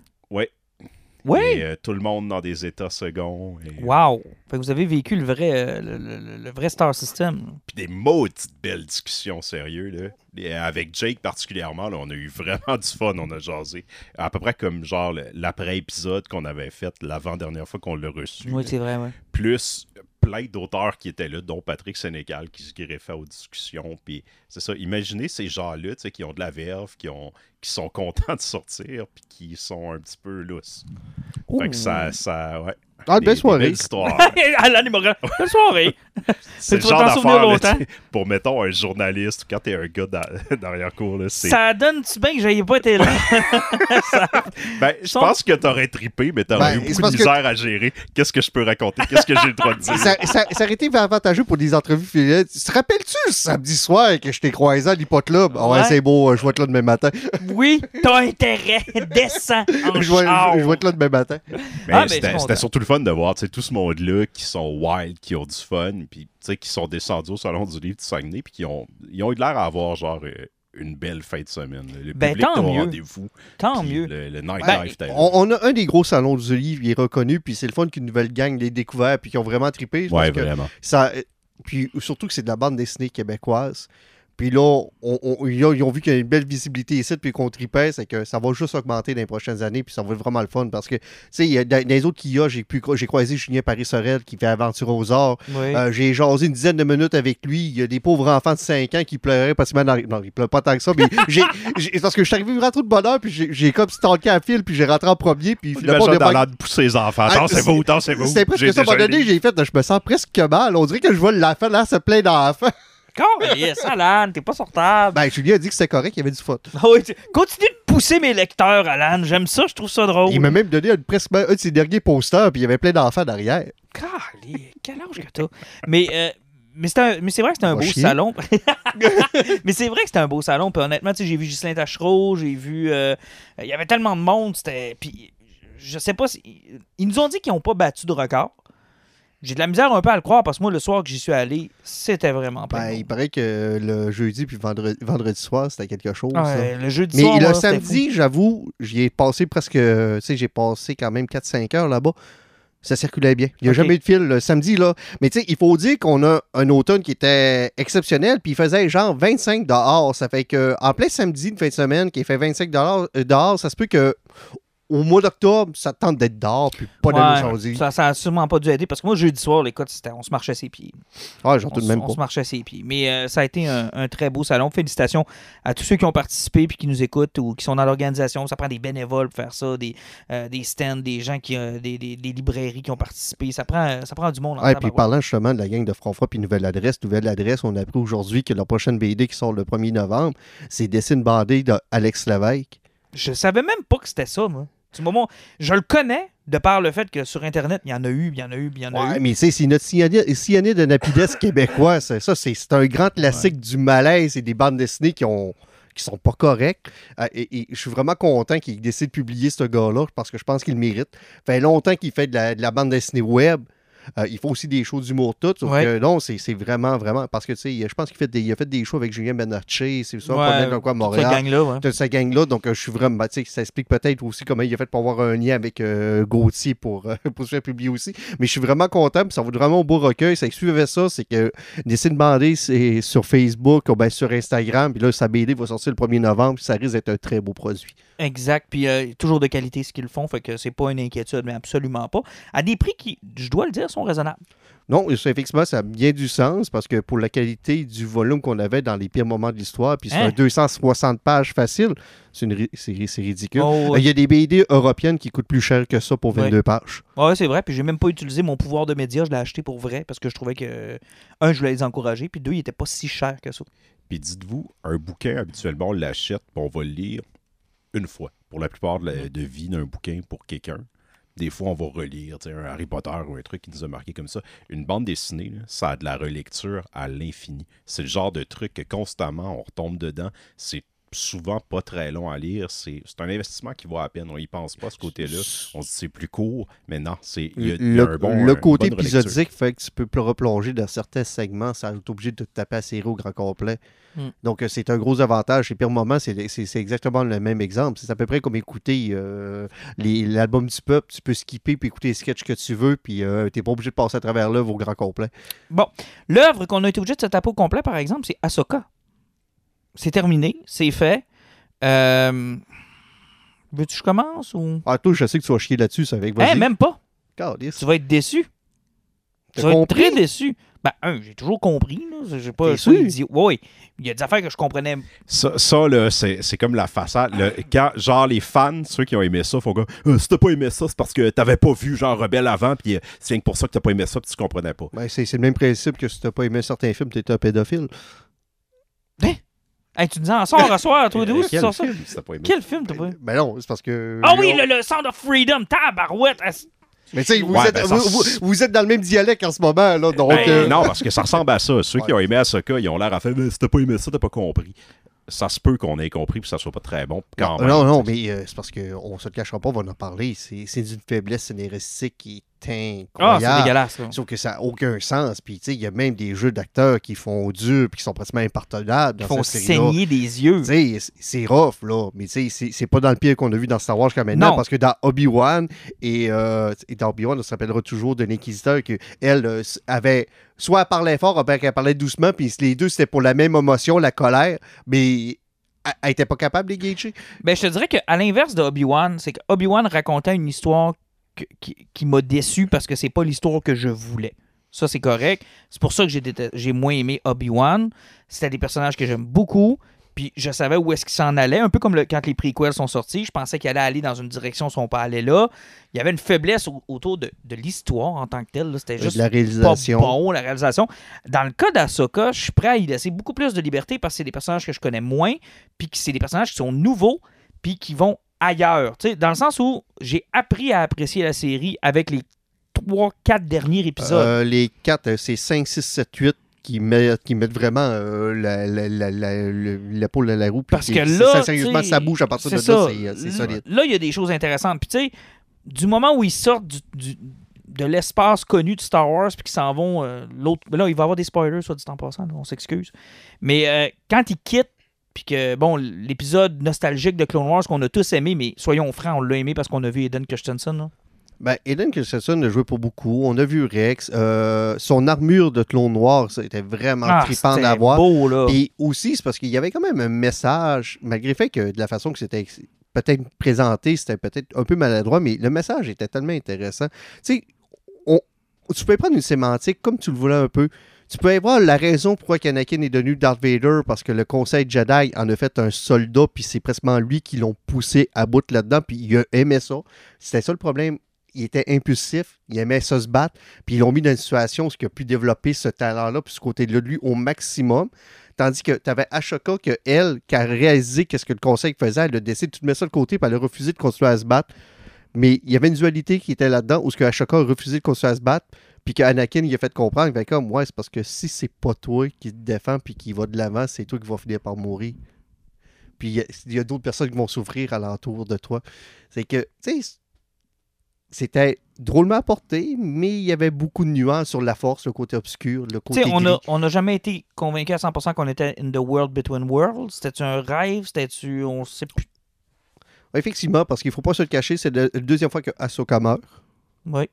Oui! Et, euh, tout le monde dans des états seconds. Et, Wow! Fait que vous avez vécu le vrai, euh, le, le- le vrai Star System. Puis des maudites belles discussions sérieux là. Et avec Jake particulièrement, là, on a eu vraiment du fun, on a jasé. À peu près comme genre l'après-épisode qu'on avait fait l'avant-dernière fois qu'on l'a reçu. Oui, c'est vrai, ouais. Plus plein d'auteurs qui étaient là, dont Patrick Sénégal qui se greffait aux discussions. Puis c'est ça, imaginez ces gens-là, tu sais, qui ont de la verve, qui, ont, qui sont contents de sortir, puis qui sont un petit peu lousses. Fait que ça, ça, ouais. Ah, Des- belle des soirée. belles histoires. Bonne soirée. C'est le genre d'affaire, pour, mettons, un journaliste, ou quand t'es un gars dans- d'arrière-cour, là, c'est... Ça donne-tu bien que j'aille pas été là? Ben, je Son- pense que t'aurais trippé, mais t'aurais Ben, eu beaucoup de que- misère à gérer. Qu'est-ce que je peux raconter? Qu'est-ce que j'ai le droit de dire? Ça, ça, ça aurait été avantageux pour des entrevues filiales. Tu te rappelles-tu le samedi soir que je t'ai croisé à l'Hippoclub? Ah ouais, Ouais. c'est beau, je vais être là demain matin. Oui, t'as intérêt. Descends en Je vais, je- je vais être là demain matin. Mais Ah, ben, c'était surtout le fun de voir tu sais, tout ce monde-là qui sont wild, qui ont du fun, puis tu sais, qui sont descendus au Salon du Livre de Saguenay, puis qui ont, ils ont eu l'air à avoir genre euh, une belle fin de semaine. là. Le Ben, public tant mieux. rendez-vous. Tant puis mieux. Le, le nightlife Ben. On, on a un des gros salons du livre, il est reconnu, puis c'est le fun qu'une nouvelle gang l'ait découvert, puis qui ont vraiment trippé. Ouais, vraiment. ça, euh, puis surtout que c'est de la bande dessinée québécoise. Puis là, on- on- ils, ont, vu qu'il y a une belle visibilité ici, puis qu'on tripait, c'est que ça va juste augmenter dans les prochaines années, puis ça va être vraiment le fun, parce que, tu sais, il y a- dans les autres qu'il y a, j'ai pu- j'ai croisé Julien Paris-Sorel qui fait Aventure aux Arts. Oui. Euh, j'ai jasé une dizaine de minutes avec lui. Il y a des pauvres enfants de 5 ans qui pleuraient parce que dans... Non, ils pleurent pas tant que ça, mais j'ai, j'ai- parce que je suis arrivé vraiment trop de bonheur, puis j'ai, j'ai comme stalké à fil, puis j'ai rentré en premier, puis On le monde imagine de pousser les enfants. Ah, Attends-vous, attends-vous. C'était presque ça. À un moment donné, j'ai fait, je me sens presque mal. On dirait que je vois la fin, là, se plein d'enfants. Yes, Alan, t'es pas sur table. Ben, Julien a dit que c'était correct, il y avait du faute. Ah Continue de pousser mes lecteurs, Alan. J'aime ça, je trouve ça drôle. Il m'a même donné un, presque un de ses derniers posters, puis il y avait plein d'enfants derrière. Calé, quel âge que t'as? Mais, euh, mais, c'est un- mais c'est vrai que c'était un beau chier. salon. mais c'est vrai que c'était un beau salon. Puis honnêtement, tu sais, j'ai vu Ghislain Tachereau, j'ai vu. euh, Il y avait tellement de monde. C'était. Puis je sais pas si. Ils nous ont dit qu'ils n'ont pas battu de record. J'ai de la misère un peu à le croire parce que moi, le soir que j'y suis allé, c'était vraiment pas. Ben, il paraît que le jeudi puis vendredi, vendredi soir, c'était quelque chose. ça. le jeudi Mais soir, le samedi, j'avoue, j'y ai passé presque. Tu sais, j'ai passé quand même 4-5 heures là-bas. Ça circulait bien. Il n'y a jamais eu de fil le samedi, là. Mais tu sais, il faut dire qu'on a un automne qui était exceptionnel, puis il faisait genre 25 dehors. Ça fait que, en plein samedi de fin de semaine, qui fait 25 dollars euh, dehors, ça se peut que au mois d'octobre, ça te tente d'être dehors, puis pas d'aller Ouais, changer. ça, ça a sûrement pas dû aider parce que moi, jeudi soir, écoute, c'était- on se marchait ses pieds. Ouais, j'en On, même on pas. se marchait ses pieds. Mais euh, ça a été un, un très beau salon. Félicitations à tous ceux qui ont participé puis qui nous écoutent ou qui sont dans l'organisation. Ça prend des bénévoles pour faire ça, des, euh, des stands, des gens qui euh, des, des- des librairies qui ont participé. Ça prend, ça prend du monde. Ouais, puis parlant justement de la gang de Franfroid puis Nouvelle Adresse, Nouvelle Adresse, on a appris aujourd'hui que la prochaine BD qui sort le 1er novembre, c'est Dessine bandée d'Alex Lévesque. Je savais même pas que c'était ça, moi. Du moment, je le connais de par le fait que sur Internet, il y en a eu, il y en a eu, il y en a Ouais, eu. mais c'est notre cyanide, de Napides québécois. c'est Ça, c'est un grand classique du malaise et des bandes dessinées qui ont qui sont pas correctes. Euh, et, et je suis vraiment content qu'il décide de publier ce gars-là parce que je pense qu'il le mérite. Ça fait longtemps qu'il fait de la, de la bande dessinée web. Euh, il faut aussi des shows d'humour tout. Sauf Ouais. que non, c'est vraiment, vraiment. Parce que tu sais, je pense qu'il fait des, il a fait des shows avec Julien Benarché. C'est ça, Ouais, dans quoi, Cette Montréal. gang-là, ouais. de cette gang-là. Donc, euh, je suis vraiment. ben, tu sais, ça explique peut-être aussi comment il a fait pour avoir un lien avec euh, Gauthier pour, pour se faire publier aussi. Mais je suis vraiment content. puis ça vaut vraiment un beau recueil. Ça suivait ça, c'est que Dessine Bandé, c'est sur Facebook ou bien sur Instagram. Puis là, sa BD va sortir le 1er novembre. Puis ça risque d'être un très beau produit. Exact. Puis toujours de qualité ce qu'ils font, fait que c'est pas une inquiétude, mais absolument pas. À des prix qui, je dois le dire, sont raisonnables. Non, ça, effectivement, ça a bien du sens parce que pour la qualité du volume qu'on avait dans les pires moments de l'histoire, puis c'est Hein? un 260 pages facile, c'est une ri- c'est c'est ridicule. Oh, Euh, Il y a des BD européennes qui coûtent plus cher que ça pour Ouais. 22 pages. Ouais, c'est vrai. Puis j'ai même pas utilisé mon pouvoir de média. Je l'ai acheté pour vrai parce que je trouvais que, un, je voulais les encourager. Puis deux, il était pas si cher que ça. Puis dites-vous, un bouquin, habituellement, on l'achète, puis on va le lire une fois. Pour la plupart de, la- de vie d'un bouquin pour quelqu'un. Des fois, on va relire un Harry Potter ou un truc qui nous a marqué comme ça. Une bande dessinée, ça a de la relecture à l'infini. C'est le genre de truc que constamment on retombe dedans. C'est souvent pas très long à lire. C'est c'est un investissement qui vaut à peine. On y pense pas à ce côté-là. On se dit c'est plus court, mais non, c'est il y a- il y a le, un bon- le côté épisodique fait que tu peux pl- replonger dans certains segments sans être obligé de te taper à série au grand complet. Hmm. Donc, euh, c'est un gros avantage. Et pire moment, c'est c'est- c'est exactement le même exemple. C'est à peu près comme écouter euh, les- l'album du peuple. Tu peux skipper puis écouter les sketchs que tu veux, puis euh, tu n'es pas obligé de passer à travers l'œuvre au grand complet. Bon, l'œuvre qu'on a été obligé de se taper au complet, par exemple, c'est Ahsoka. C'est terminé, c'est fait. Euh... Veux-tu que je commence ou? Ah, toi, je sais que tu vas chier là-dessus, ça avec Eh, même pas. Tu vas être déçu. T'as Tu vas être très déçu. Ben, un, j'ai toujours compris. là. J'ai pas ça, il dit, oui, il y a des affaires que je comprenais. Ça, ça, là, c'est c'est comme la façade. Le- quand, genre, les fans, ceux qui ont aimé ça, font comme Euh, Si t'as pas aimé ça, c'est parce que t'avais pas vu, genre, Rebelle avant, puis euh, c'est rien que pour ça que t'as pas aimé ça, puis tu comprenais pas. Ben, c'est c'est le même principe que si t'as pas aimé un certain film, t'es un pédophile. Hey, tu nous en sors à soir, toi, d'où Euh, tu quel sors ça? film, si t'as pas aimé? Quel film, t'as pas Ben non, c'est parce que. Ah oui, le, le Sound of Freedom, tabarouette! Mais tu sais, vous, Ouais, êtes- ben, ça- vous, vous- vous êtes dans le même dialecte en ce moment, là. Donc, Ben, euh, Non, parce que ça ressemble à ça. Ceux qui ont aimé Ahsoka, ils ont l'air à faire Mais si t'as pas aimé ça, t'as pas compris. Ça se peut qu'on ait compris, puis ça soit pas très bon. Quand non, même. non, non, mais euh, c'est parce qu'on se le cachera pas, on va en parler. C'est c'est d'une faiblesse scénaristique qui est Ah, incroyable. c'est dégueulasse. Sauf que ça n'a aucun sens. Puis, tu sais, il y a même des jeux d'acteurs qui font dur puis qui sont pratiquement impardonnables Ils dans font saigner des yeux. Tu sais, c'est rough, là. Mais tu sais, c'est- pas dans le pire qu'on a vu dans Star Wars jusqu'à maintenant. Non. Parce que dans Obi-Wan, et, euh, et dans Obi-Wan, on se rappellera toujours de l'Inquisiteur qu'elle euh, s- avait. Soit elle parlait fort, ou bien qu'elle parlait doucement, puis les deux, c'était pour la même émotion, la colère. Mais elle- elle était pas capable de gager. Ben, je te dirais qu'à l'inverse de Obi-Wan, c'est que Obi-Wan racontait une histoire que- qui, qui m'a déçu parce que c'est pas l'histoire que je voulais. Ça, c'est correct. C'est pour ça que j'ai moins aimé Obi-Wan. C'était des personnages que j'aime beaucoup. Puis je savais où est-ce qu'ils s'en allaient. Un peu comme le- quand les prequels sont sortis. Je pensais qu'ils allaient aller dans une direction, ils sont pas allés là. Il y avait une faiblesse au- autour de, de l'histoire en tant que telle. là. C'était juste la réalisation. pas bon, la réalisation. Dans le cas d'Ahsoka, je suis prêt à y laisser beaucoup plus de liberté parce que c'est des personnages que je connais moins, puis que c'est des personnages qui sont nouveaux, puis qui vont ailleurs. Dans le sens où j'ai appris à apprécier la série avec les 3-4 derniers épisodes. Euh, les quatre, euh, c'est 5, 6, 7, 8 qui mettent, qui mettent vraiment euh, la- la- la- la- roue. Parce que là, ça, sérieusement, ça bouge à partir de c'est là, ça. c'est euh, solide. Là, il y a des choses intéressantes. Puis tu sais, du moment où ils sortent du- du- de l'espace connu de Star Wars, puis qu'ils s'en vont euh, l'autre. Là, il va y avoir des spoilers, soit dit en passant, là, on s'excuse. Mais euh, quand ils quittent, puis que, bon, l'épisode nostalgique de Clone Wars qu'on a tous aimé, mais soyons francs, on l'a aimé parce qu'on a vu Eden Christensen. là. Ben, Eden Christensen a joué pour beaucoup. On a vu Rex. Euh, son armure de clone noir, ça était vraiment Ah, trippant c'était à voir. beau, là. Et aussi, c'est parce qu'il y avait quand même un message, malgré le fait que de la façon que c'était peut-être présenté, c'était peut-être un peu maladroit, mais le message était tellement intéressant. Tu sais, on- tu peux prendre une sémantique comme tu le voulais un peu. Tu peux voir la raison pourquoi Anakin est devenu Darth Vader, parce que le Conseil Jedi en a fait un soldat, puis c'est presque lui qui l'ont poussé à bout là-dedans, puis il a aimé ça. C'était ça le problème. Il était impulsif, il aimait ça se battre, puis ils l'ont mis dans une situation où il a pu développer ce talent-là, puis ce côté-là de lui au maximum. Tandis que tu avais Ashoka, que elle, qui a réalisé qu'est-ce que le conseil faisait, elle a décidé de tout mettre ça de côté, puis elle a refusé de continuer à se battre. Mais il y avait une dualité qui était là-dedans, où ce que Ashoka a refusé de continuer à se battre, puis que Anakin, il a fait comprendre, ben comme, ouais, c'est parce que si c'est pas toi qui te défend, puis qui va de l'avant, c'est toi qui vas finir par mourir. Puis il y a- d'autres personnes qui vont souffrir alentour de toi. C'est que, tu sais, c'était drôlement apporté, mais il y avait beaucoup de nuances sur la force, le côté obscur, le Tu côté sais, on gris. a- on n'a jamais été convaincu à 100% qu'on était in the world between worlds. C'était-tu un rêve? C'était-tu. On sait plus. Effectivement, parce qu'il ne faut pas se le cacher, c'est la deuxième fois que Ahsoka meurt. Oui.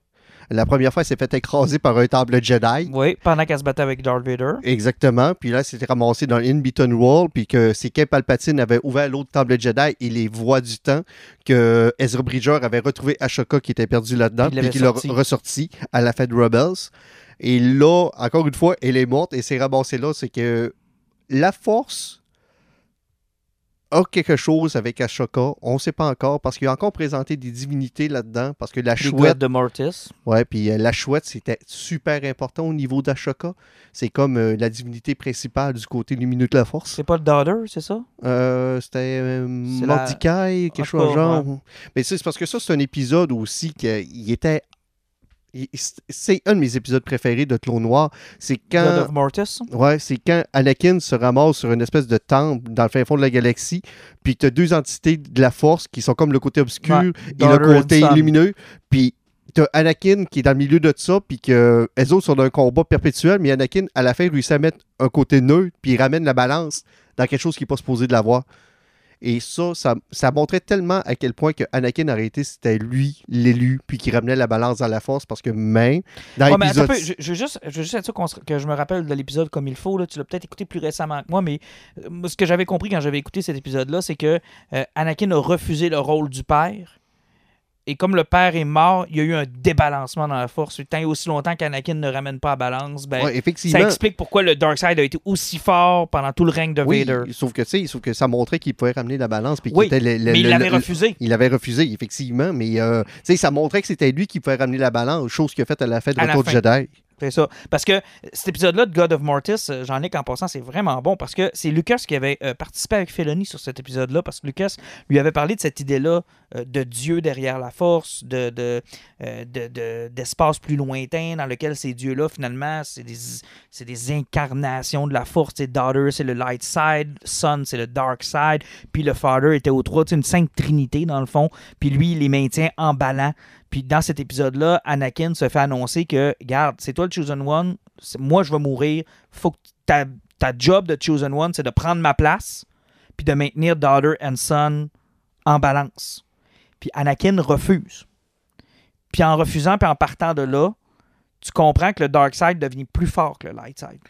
La première fois, elle s'est fait écraser par un temple Jedi. Oui, pendant qu'elle se battait avec Darth Vader. Exactement. Puis là, elle s'était ramassée dans l'Inbeaten Wall, puis que c'est quand Palpatine avait ouvert l'autre temple Jedi et les voies du temps, que Ezra Bridger avait retrouvé Ashoka qui était perdu là-dedans, Puis qu'il l'a sorti. ressorti à la fête Rebels. Et là, encore une fois, elle est morte et c'est ramassé là, c'est que la force a quelque chose avec Ashoka. On ne sait pas encore parce qu'il a encore présenté des divinités là-dedans. Parce que la Les chouette, de Mortis. Ouais, puis euh, la chouette, c'était super important au niveau d'Ashoka. C'est comme euh, la divinité principale du côté lumineux de la force. C'est pas le Daughter, c'est ça? Euh, c'était euh, la- Mordecai, quelque En chose de genre. Mais c'est parce que ça, c'est un épisode aussi qu'il était. C'est un de mes épisodes préférés de Clone Noir. C'est quand. of Mortis. Ouais, c'est quand Anakin se ramasse sur une espèce de temple dans le fin fond de la galaxie, puis tu as deux entités de la force qui sont comme le côté obscur Ouais, et le côté lumineux, puis t'as Anakin qui est dans le milieu de ça, puis que les autres sont dans un combat perpétuel, mais Anakin, à la fin, réussit à mettre un côté neutre, puis il ramène la balance dans quelque chose qui n'est pas supposé de l'avoir. Et ça, ça, ça montrait tellement à quel point que Anakin a arrêté, c'était lui, l'élu, puis qui ramenait la balance dans la force, parce que même dans Ouais, mais l'épisode... peu, je, je veux juste, je veux juste être sûr que je me rappelle de l'épisode comme il faut. Là. Tu l'as peut-être écouté plus récemment que moi, mais euh, ce que j'avais compris quand j'avais écouté cet épisode-là, c'est que euh, Anakin a refusé le rôle du père. Et comme le père est mort, il y a eu un débalancement dans la force. Tant et aussi longtemps qu'Anakin ne ramène pas à balance, ben, Ouais, ça explique pourquoi le Dark Side a été aussi fort pendant tout le règne de Oui, Vader. sauf que, sauf que ça montrait qu'il pouvait ramener la balance. Puis qu'il Oui, était le- le- Mais il l'avait refusé. Il avait refusé, effectivement, mais euh, ça montrait que c'était lui qui pouvait ramener la balance, chose qu'il a faite à la fête de Retour fin. Jedi. C'est ça. Parce que cet épisode-là de God of Mortis, euh, j'en ai qu'en passant, c'est vraiment bon parce que c'est Lucas qui avait euh, participé avec Felony sur cet épisode-là parce que Lucas lui avait parlé de cette idée-là euh, de Dieu derrière la force, de, de, de- de- d'espace plus lointain dans lequel ces dieux-là, finalement, c'est des, c'est des incarnations de la force. Sais, Daughter, c'est le light side, Son, c'est le dark side, puis le Father était au trois, sais, une sainte trinité dans le fond, puis lui, il les maintient en ballant. Puis dans cet épisode-là, Anakin se fait annoncer que, regarde, c'est toi le Chosen One, moi je vais mourir, faut que ta, ta job de Chosen One, c'est de prendre ma place, puis de maintenir Daughter and Son en balance. Puis Anakin refuse. Puis en refusant, puis en partant de là, tu comprends que le Dark Side devient plus fort que le Light Side.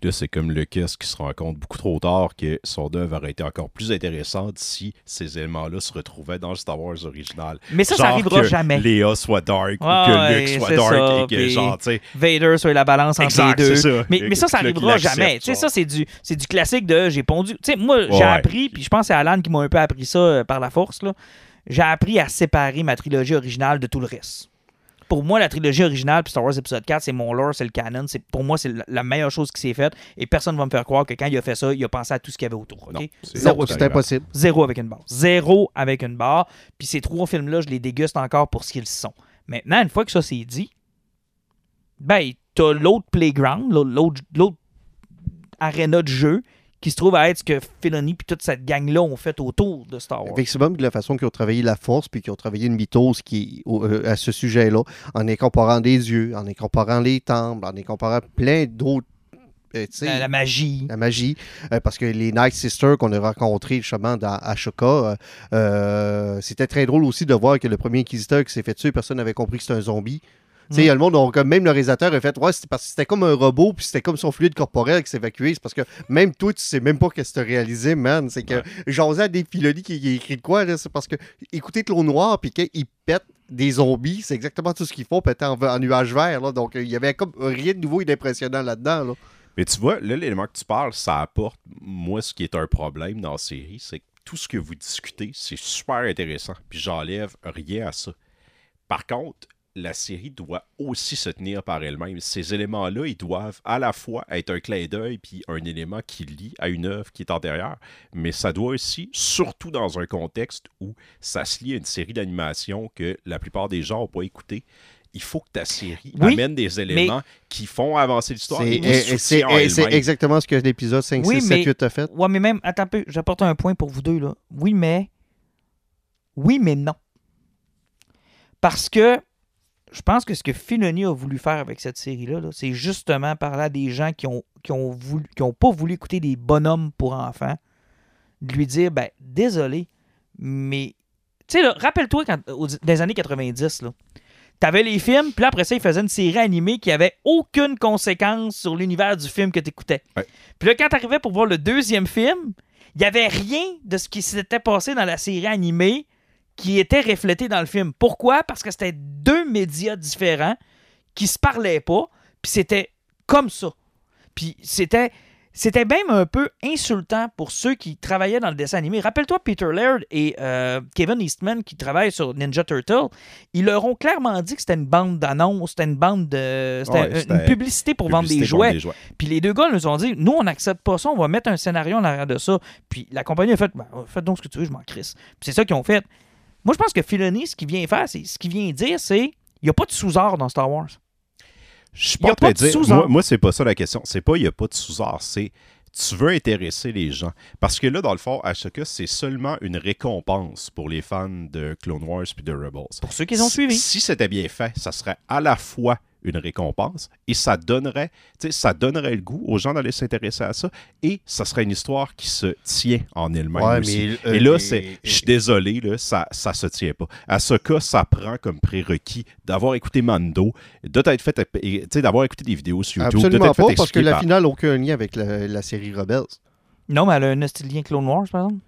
Puis là, c'est comme Lucas qui se rend compte beaucoup trop tard que son œuvre aurait été encore plus intéressante si ces éléments-là se retrouvaient dans le Star Wars original. Mais ça, ça Genre arrivera que jamais. Léa soit dark ou que Luke soit dark ça, et que puis- genre, tu sais. Vader sur la balance entre Exact, les deux. ça. Mais, mais ça, ça arrivera jamais. Tu sais, ça, c'est du, du classique de j'ai pondu. Tu sais, moi, j'ai appris, puis je pense que c'est Alan qui m'a un peu appris ça euh, par la force. là. J'ai appris à séparer ma trilogie originale de tout le reste. Pour moi, la trilogie originale, puis Star Wars épisode 4, c'est mon lore, c'est le canon. C'est, pour moi, c'est la, la meilleure chose qui s'est faite. Et personne ne va me faire croire que quand il a fait ça, il a pensé à tout ce qu'il y avait autour. ok? Non, c'est- Zéro, c'est impossible. Zéro avec une barre. Zéro avec une barre. Puis ces trois films-là, je les déguste encore pour ce qu'ils sont. Maintenant, une fois que ça c'est dit, ben, t'as l'autre playground, l'autre- l'autre l'autre arena de jeu qui se trouve à être ce que Filoni puis toute cette gang-là ont fait autour de Star Wars. Effectivement, de la façon qu'ils ont travaillé la force, puis qu'ils ont travaillé une mythose qui, euh, à ce sujet-là, en incorporant des dieux, en incorporant les temples, en incorporant plein d'autres. euh, la, la magie. la magie, euh, parce que les Night Sisters qu'on a rencontrés justement dans Ashoka, euh, c'était très drôle aussi de voir que le premier inquisiteur qui s'est fait tuer, personne n'avait compris que c'était un zombie. Tu sais, Mm. il y a le monde, on- même le réalisateur a fait, ouais, c'était parce que c'était comme un robot, puis c'était comme son fluide corporel qui s'évacuait. C'est parce que même toi, tu sais même pas qu'est-ce que tu as réalisé, man. C'est que j'osais à des Filoni qui, qui écrit de quoi, là, c'est parce que écouter Clone Noir, puis qu'ils pètent des zombies, c'est exactement tout ce qu'ils font, péter en, en nuage vert. Là. Donc, il y avait comme rien de nouveau et d'impressionnant là-dedans. Là. Mais tu vois, là, l'élément que tu parles, ça apporte, moi, ce qui est un problème dans la série, c'est que tout ce que vous discutez, c'est super intéressant. Puis j'enlève rien à ça. Par contre, la série doit aussi se tenir par elle-même. Ces éléments-là, ils doivent à la fois être un clin d'œil puis un élément qui lie à une œuvre qui est antérieure, mais ça doit aussi, surtout dans un contexte où ça se lie à une série d'animation que la plupart des gens n'ont pas écouté, il faut que ta série Oui, amène des éléments qui font avancer l'histoire. C'est exactement ce que l'épisode 5, Oui, 6, mais- 7, 8 a fait. Ouais, mais même, attends un peu, j'apporte un point pour vous deux, là. Oui, mais. Oui, mais non. Parce que je pense que ce que Filoni a voulu faire avec cette série-là, là, c'est justement parler à des gens qui ont, qui ont, voulu, qui ont pas voulu écouter des bonhommes pour enfants, de lui dire, ben, désolé, mais. Tu sais, là, rappelle-toi, quand, dans les années 90, là. T'avais les films, puis là, après ça, ils faisaient une série animée qui avait aucune conséquence sur l'univers du film que t'écoutais. Ouais. Puis là, quand t'arrivais pour voir le deuxième film, il n'y avait rien de ce qui s'était passé dans la série animée qui était reflété dans le film. Pourquoi? Parce que c'était deux médias différents qui se parlaient pas, puis c'était comme ça. Puis c'était c'était même un peu insultant pour ceux qui travaillaient dans le dessin animé. Rappelle-toi Peter Laird et euh, Kevin Eastman qui travaillent sur Ninja Turtle. Ils leur ont clairement dit que c'était une bande d'annonces, c'était une bande de. C'était Ouais, une- c'était une publicité pour vendre des jouets. Puis les deux gars nous ont dit nous, on n'accepte pas ça, on va mettre un scénario en arrière de ça. Puis la compagnie a fait ben, faites donc ce que tu veux, je m'en crisse. Puis c'est ça qu'ils ont fait. Moi, je pense que Filoni, ce qu'il vient faire, c'est ce qu'il vient dire, c'est il n'y a pas de sous-art dans Star Wars. Je suis pas pas de dire. Moi, moi c'est pas ça la question. C'est pas il n'y a pas de sous-art. C'est tu veux intéresser les gens. Parce que là, dans le fond, Ashoka, c'est seulement une récompense pour les fans de Clone Wars puis de Rebels. Pour ceux qui ont suivi. Si c'était bien fait, ça serait à la fois une récompense et ça donnerait, tu sais, ça donnerait le goût aux gens d'aller s'intéresser à ça et ça serait une histoire qui se tient en elle-même Ouais, aussi. mais, euh, et là, c'est, je suis désolé, là, ça, ça se tient pas. À ce cas, ça prend comme prérequis d'avoir écouté Mando, d'être fait, et, tu sais, d'avoir écouté des vidéos sur YouTube, Absolument fait pas, parce que la par- finale n'a aucun lien avec la, la série Rebels. Non, mais elle a un style lien Clone Wars, par exemple.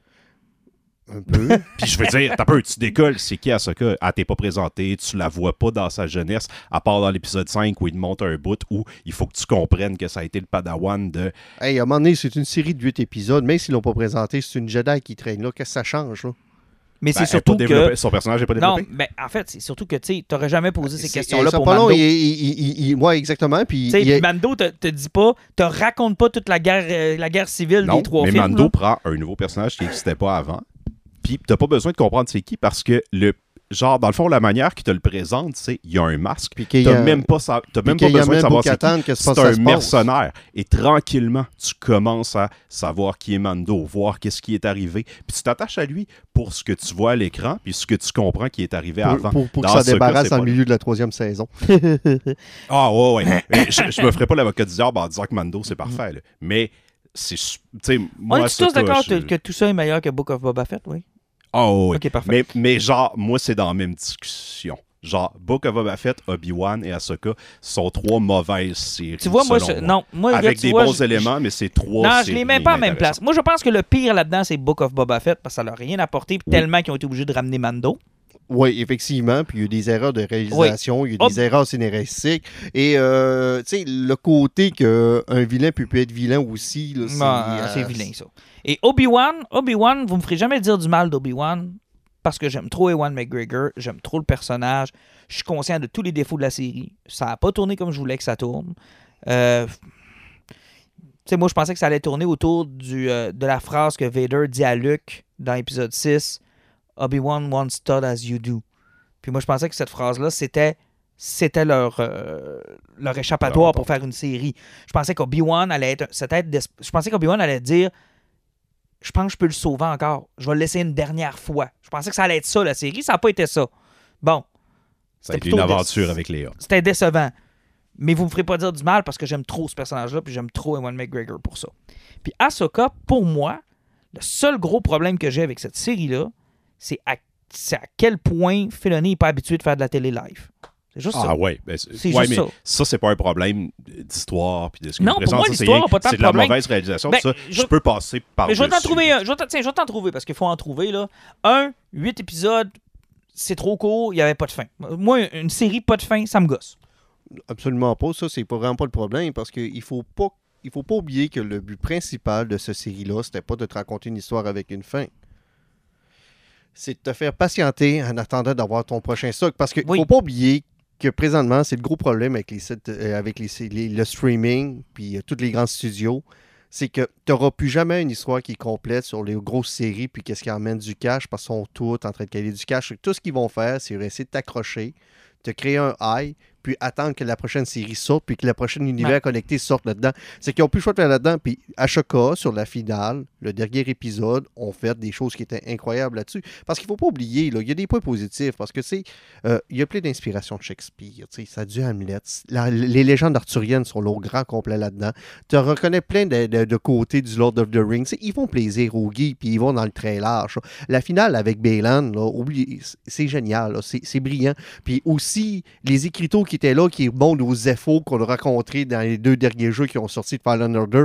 Un peu. Puis je veux dire, t'as peu, tu décolles, c'est qui Ahsoka? Elle t'est pas présentée, tu la vois pas dans sa jeunesse, à part dans l'épisode 5 où il te montre un bout où il faut que tu comprennes que ça a été le padawan de... hey, à un moment donné, c'est une série de 8 épisodes. Même s'ils l'ont pas présenté, c'est une Jedi qui traîne là. Qu'est-ce que ça change, là? Mais Ben, c'est est surtout que. Son personnage n'est pas Non, développé? mais en fait, c'est surtout que tu n'aurais jamais posé ces C'est- questions-là pour pas long, Mando. il- il- il- il- ouais, exactement. Puis, puis Mando te, te dit pas, te raconte pas toute la guerre, euh, la guerre civile Non, des trois mais films. Mando là. prend un nouveau personnage qui n'existait pas avant. Puis t'as pas besoin de comprendre c'est qui parce que le genre dans le fond la manière qu'il te le présente, c'est il y a un masque. T'as a- même pas sa- même pas besoin de savoir c'est qui. C'est ça un se passe. mercenaire. Et tranquillement, tu commences à savoir qui est Mando, voir qu'est-ce qui est arrivé. Puis tu t'attaches à lui pour ce que tu vois à l'écran, puis ce que tu comprends qui est arrivé pour, avant. pour, pour que ça débarrasse le milieu de la troisième saison. Ah ouais, ouais. Je, je me ferais pas l'avocat du diable en disant que Mando, c'est parfait. là. Mais c'est... Tu sais, On moi, est tous d'accord je- que tout ça est meilleur que Book of Boba Fett, oui? Ouais. Ok, parfait. Mais, mais genre, moi, c'est dans la même discussion. Genre, Book of Boba Fett, Obi-Wan et Ahsoka sont trois mauvaises séries. Tu vois, moi, je- non, moi, Avec des vois, bons je- éléments, mais c'est trois Non, je séries les mets pas la même place. Moi, je pense que le pire là-dedans, c'est Book of Boba Fett parce que ça leur a rien apporté, puis tellement qu'ils ont été obligés de ramener Mando. Oui, effectivement. Puis il y a eu des erreurs de réalisation, il y a eu Hop. des erreurs scénaristiques. Et, euh, tu sais, le côté qu'un vilain peut, peut être vilain aussi, c'est. Euh, c'est vilain, ça. Et Obi-Wan, Obi-Wan, vous me ferez jamais dire du mal d'Obi-Wan parce que j'aime trop Ewan McGregor, j'aime trop le personnage, je suis conscient de tous les défauts de la série. Ça n'a pas tourné comme je voulais que ça tourne. Euh, tu sais, moi, je pensais que ça allait tourner autour du, euh, de la phrase que Vader dit à Luke dans l'épisode 6 Obi-Wan once thought as you do. Puis moi, je pensais que cette phrase-là, c'était c'était leur, euh, leur échappatoire pour faire une série. Je pensais qu'Obi-Wan allait être. je pensais qu'Obi-Wan allait dire Je pense que je peux le sauver encore. Je vais le laisser une dernière fois. Je pensais que ça allait être ça, la série. Ça n'a pas été ça. Bon. Ça a C'était été une déce- aventure avec Léa. C'était décevant. Mais vous me ferez pas dire du mal parce que j'aime trop ce personnage-là, puis j'aime trop Ewan McGregor pour ça. Puis Ahsoka, pour moi, le seul gros problème que j'ai avec cette série-là, c'est à, c'est à quel point Filoni n'est pas habitué de faire de la télé live. C'est juste Ah ça. ouais, ben, c'est C'est ouais, juste mais ça. ça, c'est pas un problème d'histoire puis de ce que Non, pour moi, l'histoire pas tant C'est de de la mauvaise réalisation. Ben, ça, je- je peux passer par Mais je vais t'en trouver un. Je vais t'en- tiens, je vais t'en trouver parce qu'il faut en trouver. Là. Un, huit épisodes, c'est trop court, il n'y avait pas de fin. Moi, une série pas de fin, ça me gosse. Absolument pas. Ça, c'est pas vraiment pas le problème parce qu'il faut pas. Il faut pas oublier que le but principal de cette série-là, c'était pas de te raconter une histoire avec une fin. C'est de te faire patienter en attendant d'avoir ton prochain stock. Parce qu'il Oui. faut pas oublier que présentement, c'est le gros problème avec les sites, euh, avec les, les- le streaming, puis euh, tous les grands studios, c'est que tu n'auras plus jamais une histoire qui est complète sur les grosses séries, puis qu'est-ce qui emmène du cash, parce qu'ils sont tous en train de caler du cash. Tout ce qu'ils vont faire, c'est essayer de t'accrocher, te créer un high, puis attendre que la prochaine série sorte, puis que le prochain univers Ouais. connecté sorte là-dedans. C'est qu'ils n'ont plus le choix de faire là-dedans. Puis à chaque cas, sur la finale, le dernier épisode, on fait des choses qui étaient incroyables là-dessus. Parce qu'il ne faut pas oublier, là, il y a des points positifs, parce que, tu sais, euh, il y a plein d'inspirations de Shakespeare. tu sais, Ça a du Hamlet. La- les légendes arthuriennes sont là au grand complet là-dedans. Tu reconnais plein de, de- de côtés du Lord of the Rings. Tu sais, Ils font plaisir aux geeks, puis ils vont dans le très large. La finale avec Baylan, c'est génial. C'est c'est brillant. Puis aussi, les écriteaux qui étaient là, qui remontent aux effets qu'on a rencontrés dans les deux derniers jeux qui ont sorti de Fallen Order.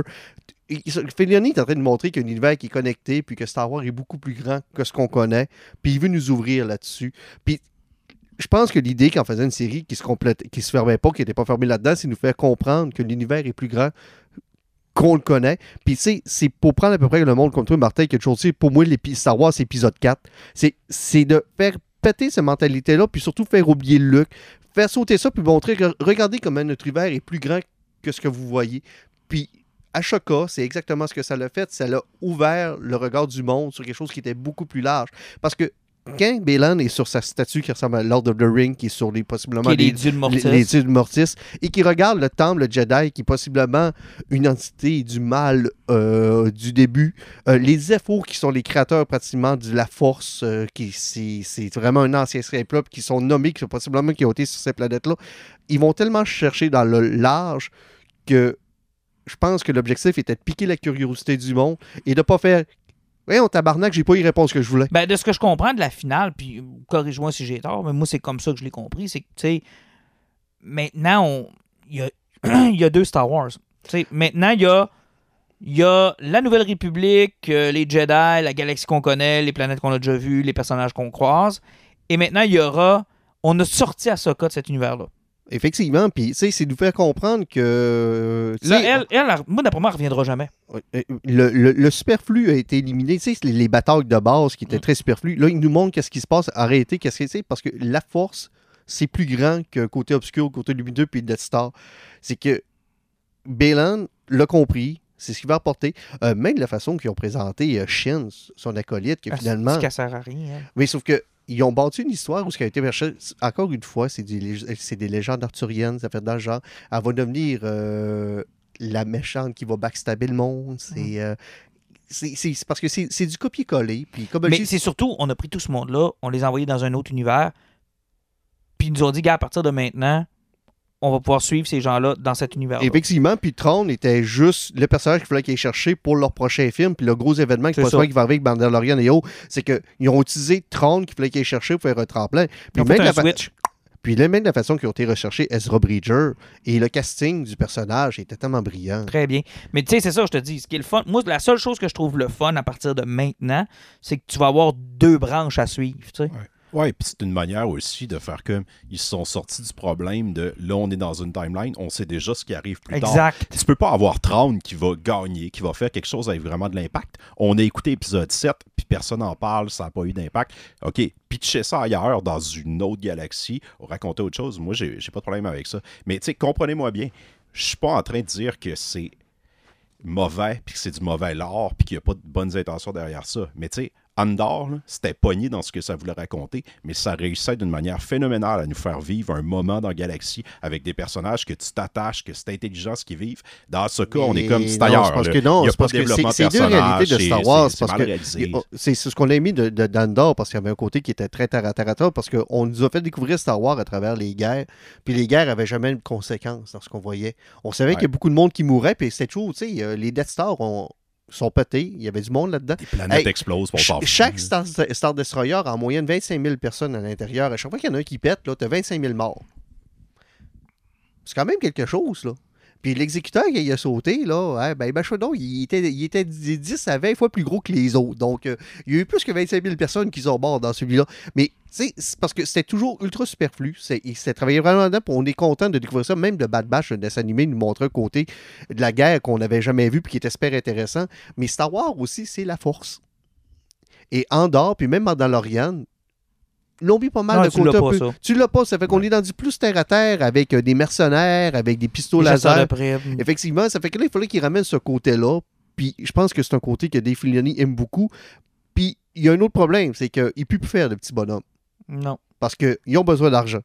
Il- Filoni est en train de montrer qu'il univers qui est connecté, puis que Star Wars est beaucoup plus grand que ce qu'on connaît, puis il veut nous ouvrir là-dessus. Puis je pense que l'idée qu'en faisant une série qui se complète, qui se fermait pas, qui n'était pas fermée là-dedans, c'est nous faire comprendre que l'univers est plus grand qu'on le connaît. Puis, tu sais, c'est pour prendre à peu près le monde comme toi, Martin, qui a toujours dit, pour moi, Star Wars, c'est épisode 4. C'est de faire péter cette mentalité-là, puis surtout faire oublier Luke, faire sauter ça, puis montrer, regardez comment notre univers est plus grand que ce que vous voyez. Puis, à Ashoka, c'est exactement ce que ça l'a fait. Ça l'a ouvert le regard du monde sur quelque chose qui était beaucoup plus large. Parce que quand Bélan est sur sa statue qui ressemble à Lord of the Ring, qui est sur les possiblement les, les dieux de Mortis. les- les dieux de Mortis, et qui regarde le temple le Jedi, qui est possiblement une entité du mal euh, du début. Euh, les Zepho, qui sont les créateurs pratiquement de la Force, euh, qui c'est c'est vraiment un ancien peuple, qui sont nommés, qui sont possiblement qui ont été sur ces planètes-là. Ils vont tellement chercher dans le large que je pense que l'objectif était de piquer la curiosité du monde et de pas faire Ouais, on tabarnak, j'ai pas eu réponse que je voulais. Ben, de ce que je comprends de la finale, puis corrige-moi si j'ai tort, mais moi, c'est comme ça que je l'ai compris. C'est que, tu sais, maintenant, on- il y a, deux Star Wars. Tu sais, maintenant, il y a, Il y a la Nouvelle République, euh, les Jedi, la galaxie qu'on connaît, les planètes qu'on a déjà vues, les personnages qu'on croise. Et maintenant, il y aura. On a sorti Ahsoka de cet univers-là. Effectivement, puis tu sais, c'est nous faire comprendre que. Là, sais, elle, elle, moi, d'après moi, elle reviendra jamais. Euh, Le, le- le superflu a été éliminé. Tu sais, les, les batailles de base qui étaient Mm. très superflues. Là, il nous montre qu'est-ce qui se passe. Arrêtez, qu'est-ce que c'est. Parce que la force, c'est plus grand qu'un côté obscur, côté lumineux, puis Death Star. C'est que Balan l'a compris. C'est ce qu'il va apporter. Euh, même de la façon qu'ils ont présenté euh, Shin, son acolyte, que Ah, finalement. qu'elle sert à rien. Mais sauf que ils ont bâti une histoire où ce qui a été cherché, encore une fois, c'est des, légendes arthuriennes, ça fait dans le genre. Elle va devenir euh, la méchante qui va backstabber le monde. C'est Mm. euh, c'est- parce que c'est du copier-coller. Mais c'est surtout, on a pris tout ce monde-là, on les a envoyés dans un autre univers, puis ils nous ont dit, gars, à partir de maintenant, on va pouvoir suivre ces gens-là dans cet univers-là. effectivement, puis Tron était juste le personnage qu'il fallait qu'ils aient cherché pour leur prochain film. Puis le gros événement qui va arriver avec Mandalorian et autres, c'est qu'ils ont utilisé Tron qu'il fallait qu'ils aient cherché pour faire un tremplin. Puis même la switch. Puis là, même de la façon qu'ils ont été recherchés Ezra Bridger et le casting du personnage était tellement brillant. Très bien. Mais tu sais, c'est ça, je te dis. Ce qui est le fun, moi, la seule chose que je trouve le fun à partir de maintenant, c'est que tu vas avoir deux branches à suivre. Tu sais. Ouais, puis c'est une manière aussi de faire comme ils se sont sortis du problème de là, on est dans une timeline, on sait déjà ce qui arrive plus tard. Exact. Tu peux pas avoir Traun qui va gagner, qui va faire quelque chose avec vraiment de l'impact. On a écouté épisode 7, puis personne n'en parle, ça n'a pas eu d'impact. OK, pitcher ça ailleurs, dans une autre galaxie, raconter autre chose, moi, j'ai j'ai pas de problème avec ça. Mais tu sais, comprenez-moi bien, je suis pas en train de dire que c'est mauvais, puis que c'est du mauvais lore, puis qu'il n'y a pas de bonnes intentions derrière ça. Mais tu sais, Andor, là, c'était pogné dans ce que ça voulait raconter, mais ça réussissait d'une manière phénoménale à nous faire vivre un moment dans Galaxy avec des personnages que tu t'attaches, que c'est intelligent ce qu'ils vivent. Dans ce cas, on est comme c'est ailleurs. c'est parce que non, Il y a c'est parce que c'est- c'est deux réalités de Star c'est- Wars, c'est C'est c'est ce qu'on a mis de, de- d'Andor parce qu'il y avait un côté qui était très terre, parce qu'on nous a fait découvrir Star Wars à travers les guerres. Puis les guerres avaient jamais de conséquences dans ce qu'on voyait. On savait Ouais. qu'il y a beaucoup de monde qui mourait, puis c'était toujours, tu sais, euh, les Death Stars ont- sont pétés. Il y avait du monde là-dedans. Les planètes Hey, explosent, on Ch- chaque Star, Star Destroyer a en moyenne 25 000 personnes à l'intérieur. À chaque fois qu'il y en a un qui pète, tu as 25 000 morts. C'est quand même quelque chose, là. Puis l'exécuteur, qui a sauté, là, hein, ben, ben, il était, il était 10 à 20 fois plus gros que les autres. Donc, euh, il y a eu plus que 25 000 personnes qui sont mortes dans celui-là. Mais, c'est parce que c'était toujours ultra superflu. C'est- Il s'est travaillé vraiment dedans, on est content de découvrir ça. Même de Bad Batch, le dessin animé, nous montrait un côté de la guerre qu'on n'avait jamais vu, puis qui était super intéressant. Mais Star Wars aussi, c'est la force. Et Andorre, puis même Mandalorian, l'ont mis pas mal Non, de tu côté l'as un pas, peu. ça. Tu l'as pas, ça fait qu'on est dans du plus terre à terre avec euh, des mercenaires, avec des pistolets laser. Effectivement, ça fait que là, il fallait qu'ils ramènent ce côté-là. Puis je pense que c'est un côté que Dave Filoni aime beaucoup. Puis il y a un autre problème, c'est qu'il ne peut plus faire de petits bonhommes. Non. Parce qu'ils ont besoin d'argent.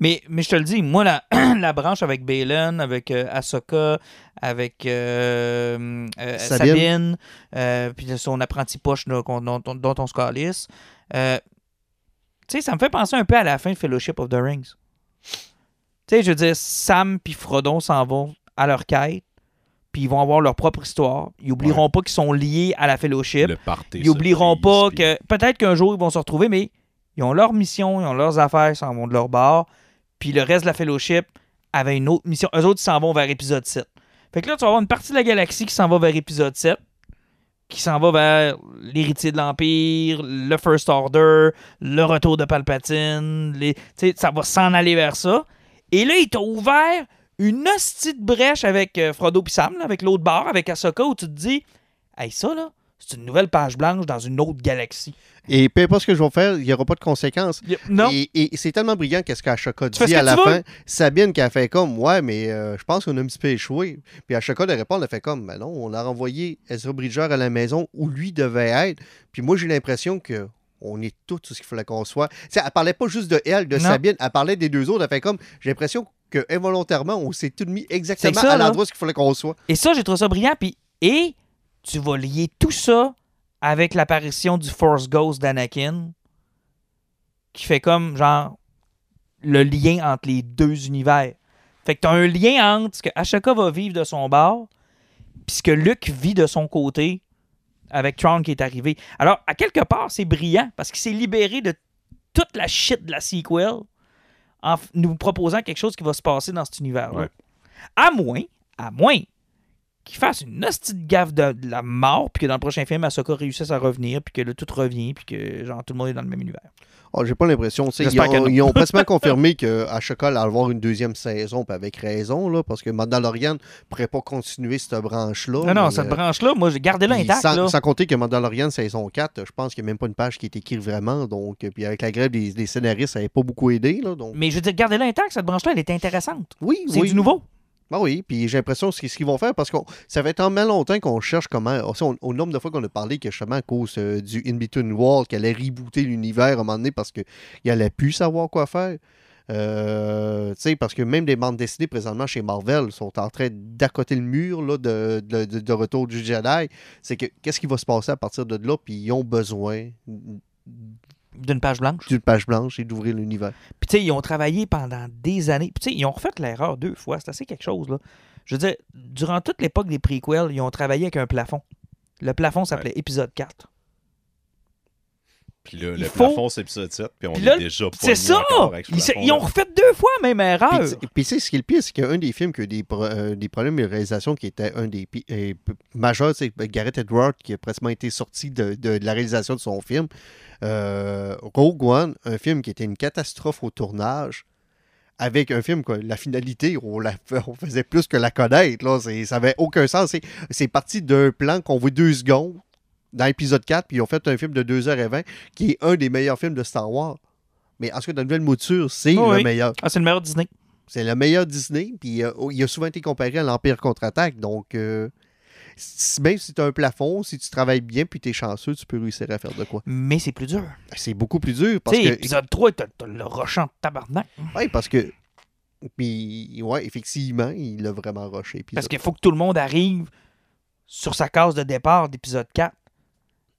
Mais, mais je te le dis, moi, la, la branche avec Balin, avec euh, Ahsoka, avec euh, euh, Sabine. Sabine, puis son apprenti poche là, dont, dont- dont on se calisse, tu sais, ça me fait penser un peu à la fin de Fellowship of the Rings. Tu sais, je veux dire, Sam puis Frodon s'en vont à leur quête, puis ils vont avoir leur propre histoire. Ils oublieront pas qu'ils sont liés à la Fellowship. Le party Ils oublieront pas puis- que peut-être qu'un jour ils vont se retrouver, mais ils ont leur mission, ils ont leurs affaires, ils s'en vont de leur bord. Puis le reste de la fellowship avait une autre mission. Eux autres, ils s'en vont vers épisode 7. Fait que là, tu vas avoir une partie de la galaxie qui s'en va vers épisode 7, qui s'en va vers l'héritier de l'Empire, le First Order, le retour de Palpatine. Ça va s'en aller vers ça. Et là, ils t'ont ouvert une hostie de brèche avec euh, Frodo et Sam, là, avec l'autre bar, avec Ahsoka, où tu te dis, hey, ça, là, c'est une nouvelle page blanche dans une autre galaxie. Et peu importe ce que je vais faire, il n'y aura pas de conséquences. Y Non. Et, et c'est tellement brillant qu'est-ce qu'Ashoka dit à la fin. veux. Sabine qui a fait comme Ouais, mais euh, je pense qu'on a un petit peu échoué. Puis Ashoka de répondre, elle a fait comme Ben non, on a renvoyé Ezra Bridger à la maison où lui devait être. Puis moi, j'ai l'impression que. On est tous tout ce qu'il fallait qu'on soit. Tu sais, elle parlait pas juste de elle, de Non. Sabine, elle parlait des deux autres. Elle fait comme, j'ai l'impression que involontairement, on s'est tout mis exactement ça, à l'endroit où il fallait qu'on soit. Et ça, j'ai trouvé ça brillant. Puis, et tu vas lier tout ça avec l'apparition du Force Ghost d'Anakin, qui fait comme, genre, le lien entre les deux univers. Fait que t'as un lien entre ce que Ashoka va vivre de son bord, puis ce que Luke vit de son côté avec Tron qui est arrivé. Alors, à quelque part, c'est brillant, parce qu'il s'est libéré de toute la shit de la sequel en nous proposant quelque chose qui va se passer dans cet univers-là. Ouais. À moins, à moins qu'il fasse une hostie de gaffe de, de la mort, puis que dans le prochain film, Ahsoka réussisse à revenir, puis que là, tout revient, puis que genre tout le monde est dans le même univers. Oh, J'ai pas l'impression. Ils, ont- ils ont presque confirmé qu'Ashoka allait avoir une deuxième saison, puis avec raison, là, parce que Mandalorian ne pourrait pas continuer cette branche-là. non, non, mais, cette euh, branche-là, moi, j'ai gardé intact. sans, là. sans compter que Mandalorian saison 4, je pense qu'il n'y a même pas une page qui est écrite vraiment. Donc, puis avec la grève des, des scénaristes, ça n'avait pas beaucoup aidé. Là, donc, Mais je veux dire, gardez-la intact, cette branche-là, elle est intéressante. oui, C'est oui. du nouveau. Ah oui, puis j'ai l'impression que ce qu'ils vont faire parce que ça fait tellement longtemps qu'on cherche comment. on- au nombre de fois qu'on a parlé que justement à cause euh, du In-Between World, qu'elle allait rebooter l'univers à un moment donné parce qu'il allait plus savoir quoi faire. Euh, tu sais, parce que même des bandes dessinées présentement chez Marvel sont en train d'accoter le mur là, de- de retour du Jedi. C'est que qu'est-ce qui va se passer à partir de là, puis ils ont besoin D'une page blanche. d'une page blanche et d'ouvrir l'univers. Puis, tu sais, ils ont travaillé pendant des années. Puis, tu sais, ils ont refait l'erreur deux fois. C'est assez quelque chose, là. Je veux dire, durant toute l'époque des prequels, ils ont travaillé avec un plafond. Le plafond s'appelait épisode 4. Puis là, Il le faut- plafond, c'est épisode 7, puis on Puis là, est déjà C'est ça! Ils, ont refait deux fois la même erreur. Puis, tu- sais, ce qui est le pire, c'est qu'un des films qui a eu des, pro- euh, des problèmes de réalisation qui était un des pi- euh, majeurs, c'est Gareth Edwards qui a presque été sorti de, de- de la réalisation de son film. Euh, Rogue One, un film qui était une catastrophe au tournage, avec un film, quoi, la finalité, on, la, on faisait plus que la connaître. Là, C'est- ça n'avait aucun sens. C'est- C'est parti d'un plan qu'on voit deux secondes dans l'épisode 4, puis ils ont fait un film de 2h20 qui est un des meilleurs films de Star Wars. Mais en ce dans la nouvelle mouture, c'est Oh le oui. meilleur. Ah, c'est le meilleur Disney. C'est le meilleur Disney, puis euh, il a souvent été comparé à l'Empire contre-attaque. Donc, euh, même si tu as un plafond, si tu travailles bien, puis tu es chanceux, tu peux réussir à faire de quoi. Mais c'est plus dur. C'est beaucoup plus dur Tu parce sais, que. épisode 3, t'as t'as le rochant de tabarnak. Ouais, parce que. Puis, ouais, effectivement, il l'a vraiment rushé. puis Parce qu'il faut que tout le monde arrive sur sa case de départ d'épisode 4.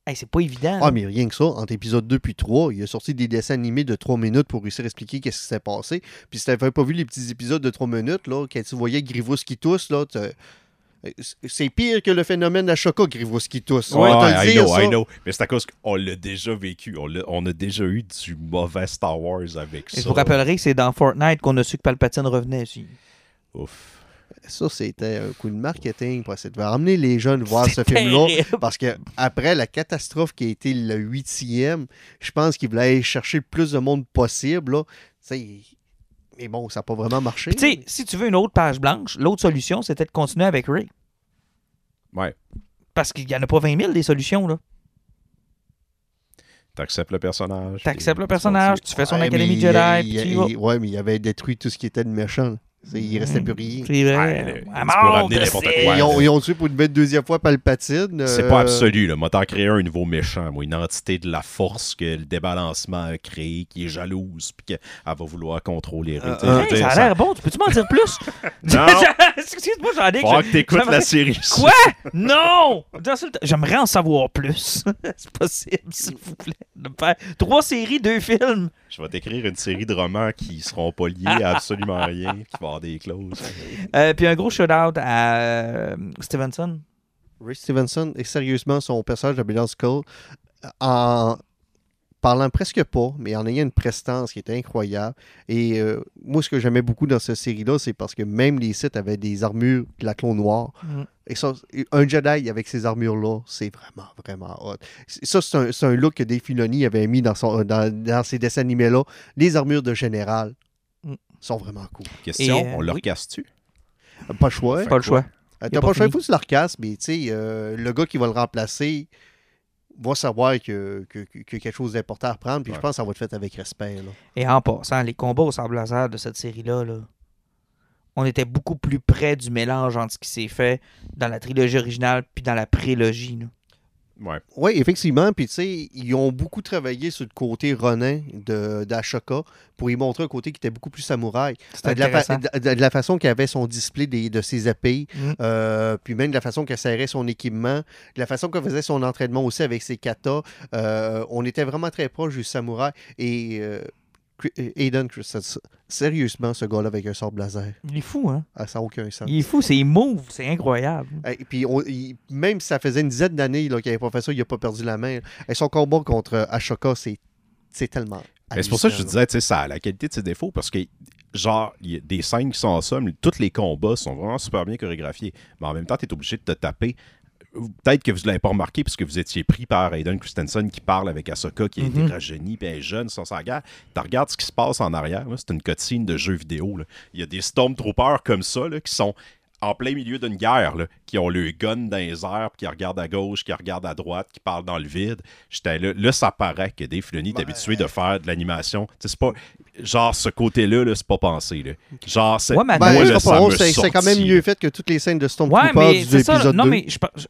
Hey, c'est pas évident. Ah, mais rien que ça, entre épisode 2 puis 3, il a sorti des dessins animés de 3 minutes pour réussir à expliquer qu'est-ce qui s'est passé. Puis si t'avais pas vu les petits épisodes de 3 minutes, là, quand tu voyais Grivous qui tousse, là, t'as- c'est pire que le phénomène d'Ashoka, Grivous qui tousse. Ouais, le I know, ça. I know. Mais c'est à cause qu'on l'a déjà vécu. On, l'a- on a déjà eu du mauvais Star Wars avec Et ça. je vous rappellerai que c'est dans Fortnite qu'on a su que Palpatine revenait aussi. Ouf. Ça, c'était un coup de marketing pour essayer de ramener les jeunes voir ce film-là. Parce que après la catastrophe qui a été le huitième, je pense qu'ils voulaient aller chercher le plus de monde possible. Là. Mais bon, ça n'a pas vraiment marché. Tu sais, si tu veux une autre page blanche, l'autre solution, c'était de continuer avec Ray. Ouais. Parce qu'il n'y en a pas 20 000 des solutions, là. T'acceptes le personnage. T'acceptes le personnage, tu fais son Ouais, académie Jedi, Ouais, mais il avait détruit tout ce qui était de méchant. Il restait plus rien. C'est vrai. Ouais, le- tu mort, peux ramener n'importe quoi. ils, ont, ils ont tué pour une belle deuxième fois Palpatine. C'est euh, pas absolu, là. Moi, t'en créer un nouveau méchant, moi, une entité de la force que le débalancement a créé, qui est jalouse, puis qu'elle va vouloir contrôler. Euh, Hey, dire, ça a l'air bon. Tu peux-tu m'en dire plus? Non. Excuse-moi, j'en ai Faut que t'écoutes la série. Quoi? Non! J'aimerais en savoir plus. C'est possible, s'il vous plaît. de me faire Trois séries, deux films. Je vais t'écrire une série de romans qui seront pas liés à absolument rien, qui vont avoir des clauses. Euh, puis un gros shout-out à euh, Stevenson. Ray Stevenson est sérieusement son personnage de Bilal Skull en parlant presque pas, mais en ayant une prestance qui était incroyable. Et euh, moi, ce que j'aimais beaucoup dans cette série-là, c'est parce que même les sites avaient des armures de la clone noire. Mm. Et ça, un Jedi avec ces armures-là, c'est vraiment, vraiment hot. Ça, c'est un, look que Dave Filoni avait mis dans, son, dans, dans ses dessins animés-là. Les armures de général Mm. sont vraiment cool. Question, euh, on leur oui. casse-tu? Pas le choix. Pas le choix. Euh, T'as pas le choix, il faut que tu le recasses, mais tu sais, euh, le gars qui va le remplacer va savoir que, que, que- que quelque chose d'important à reprendre, puis je pense que ça va être fait avec respect. Là. Et en passant, les combats au sable laser de cette série-là, là, on était beaucoup plus près du mélange entre ce qui s'est fait dans la trilogie originale puis dans la prélogie. là. Ouais. Oui, effectivement, puis tu sais, ils ont beaucoup travaillé sur le côté Ronin de- d'Ashoka pour y montrer un côté qui était beaucoup plus samouraï. C'était Euh, De la, de- de la façon qu'elle avait son display des- de ses épées, Mm. euh, puis même de la façon qu'elle serrait son équipement, de la façon qu'elle faisait son entraînement aussi avec ses katas. euh, on était vraiment très proche du samouraï. Et euh, Aiden Christensen, sérieusement, ce gars-là avec un sort laser, Il est fou, hein? ah, ça n'a aucun sens. Il est fou, c'est move, c'est incroyable. Et puis, on- il- même si ça faisait une dizaine d'années qu'il n'avait pas fait ça, il n'a pas perdu la main. Et son combat contre euh, Ashoka, c'est c'est tellement. C'est pour ça que je disais, tu sais, ça a la qualité de ses défauts parce que, genre, il y a des scènes qui sont en somme, tous les combats sont vraiment super bien chorégraphiés. Mais en même temps, tu es obligé de te taper. Peut-être que vous ne l'avez pas remarqué parce que vous étiez pris par Aiden Christensen qui parle avec Ahsoka qui a été rajeuni puis elle est jeune sans sa guerre. Tu regardes ce qui se passe en arrière, c'est une cutscene de jeu vidéo. là. Il y a des Stormtroopers comme ça là, qui sont en plein milieu d'une guerre, là, qui ont le gun dans les airs, puis qui regardent à gauche, qui regardent à droite, qui parlent dans le vide. J'étais là, là, ça paraît que Dave Filoni est habitué de faire de l'animation. Tu sais, C'est pas genre ce côté-là, là, c'est pas pensé. Là. Genre, c'est Ouais, mais Ben, moi, c'est c'est quand même mieux fait que toutes les scènes de Ouais, Stormtroopers mais du c'est ça. épisode Non, 2. mais je pense- je-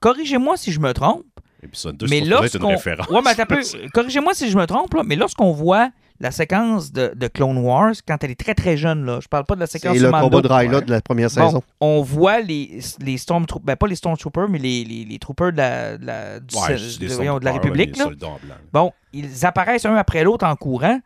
Corrigez-moi si je me trompe. Épisode 2, Mais être une lorsqu'on. référence. Ouais, mais peu. Corrigez-moi si je me trompe, là, mais lorsqu'on voit la séquence de, de Clone Wars, quand elle est très très jeune, là, je parle pas de la séquence C'est sur le Mando. combat de Ryla de la première Bon, saison. on voit les, les Stormtroopers, ben pas les Stormtroopers, mais les, les, les troopers de la, de la, du- Ouais, de- c'est des voyons, de la République. là. soldats en blanc. Bon, ils apparaissent un après l'autre en courant.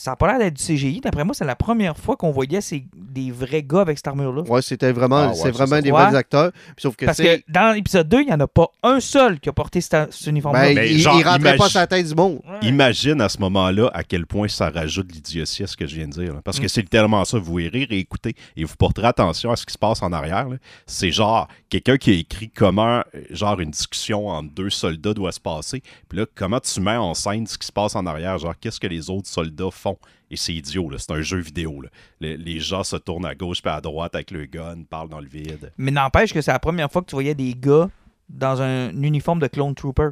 Ça n'a pas l'air d'être du CGI. D'après moi, c'est la première fois qu'on voyait ces, des vrais gars avec cette armure-là. Ouais, c'était vraiment, Ah ouais, c'est vraiment des vrais acteurs. Puis Sauf que, Parce que dans l'épisode 2, il n'y en a pas un seul qui a porté cet, cet uniforme-là. ben, Mais il, genre, il rentrait pas imagine- sur la tête du monde. Ouais. Imagine à ce moment-là à quel point ça rajoute l'idiotie à ce que je viens de dire. là. Parce que Mm. c'est littéralement ça. Vous verrez, réécouter et vous porterez attention à ce qui se passe en arrière. C'est genre quelqu'un qui a écrit comment euh, genre une discussion entre deux soldats doit se passer. Puis là, comment tu mets en scène ce qui se passe en arrière? Genre, qu'est-ce que les autres soldats font. Et c'est idiot, c'est un jeu vidéo. là. Le- les gens se tournent à gauche puis à droite avec le gun, parlent dans le vide. Mais n'empêche que c'est la première fois que tu voyais des gars dans un uniforme de Clone Trooper.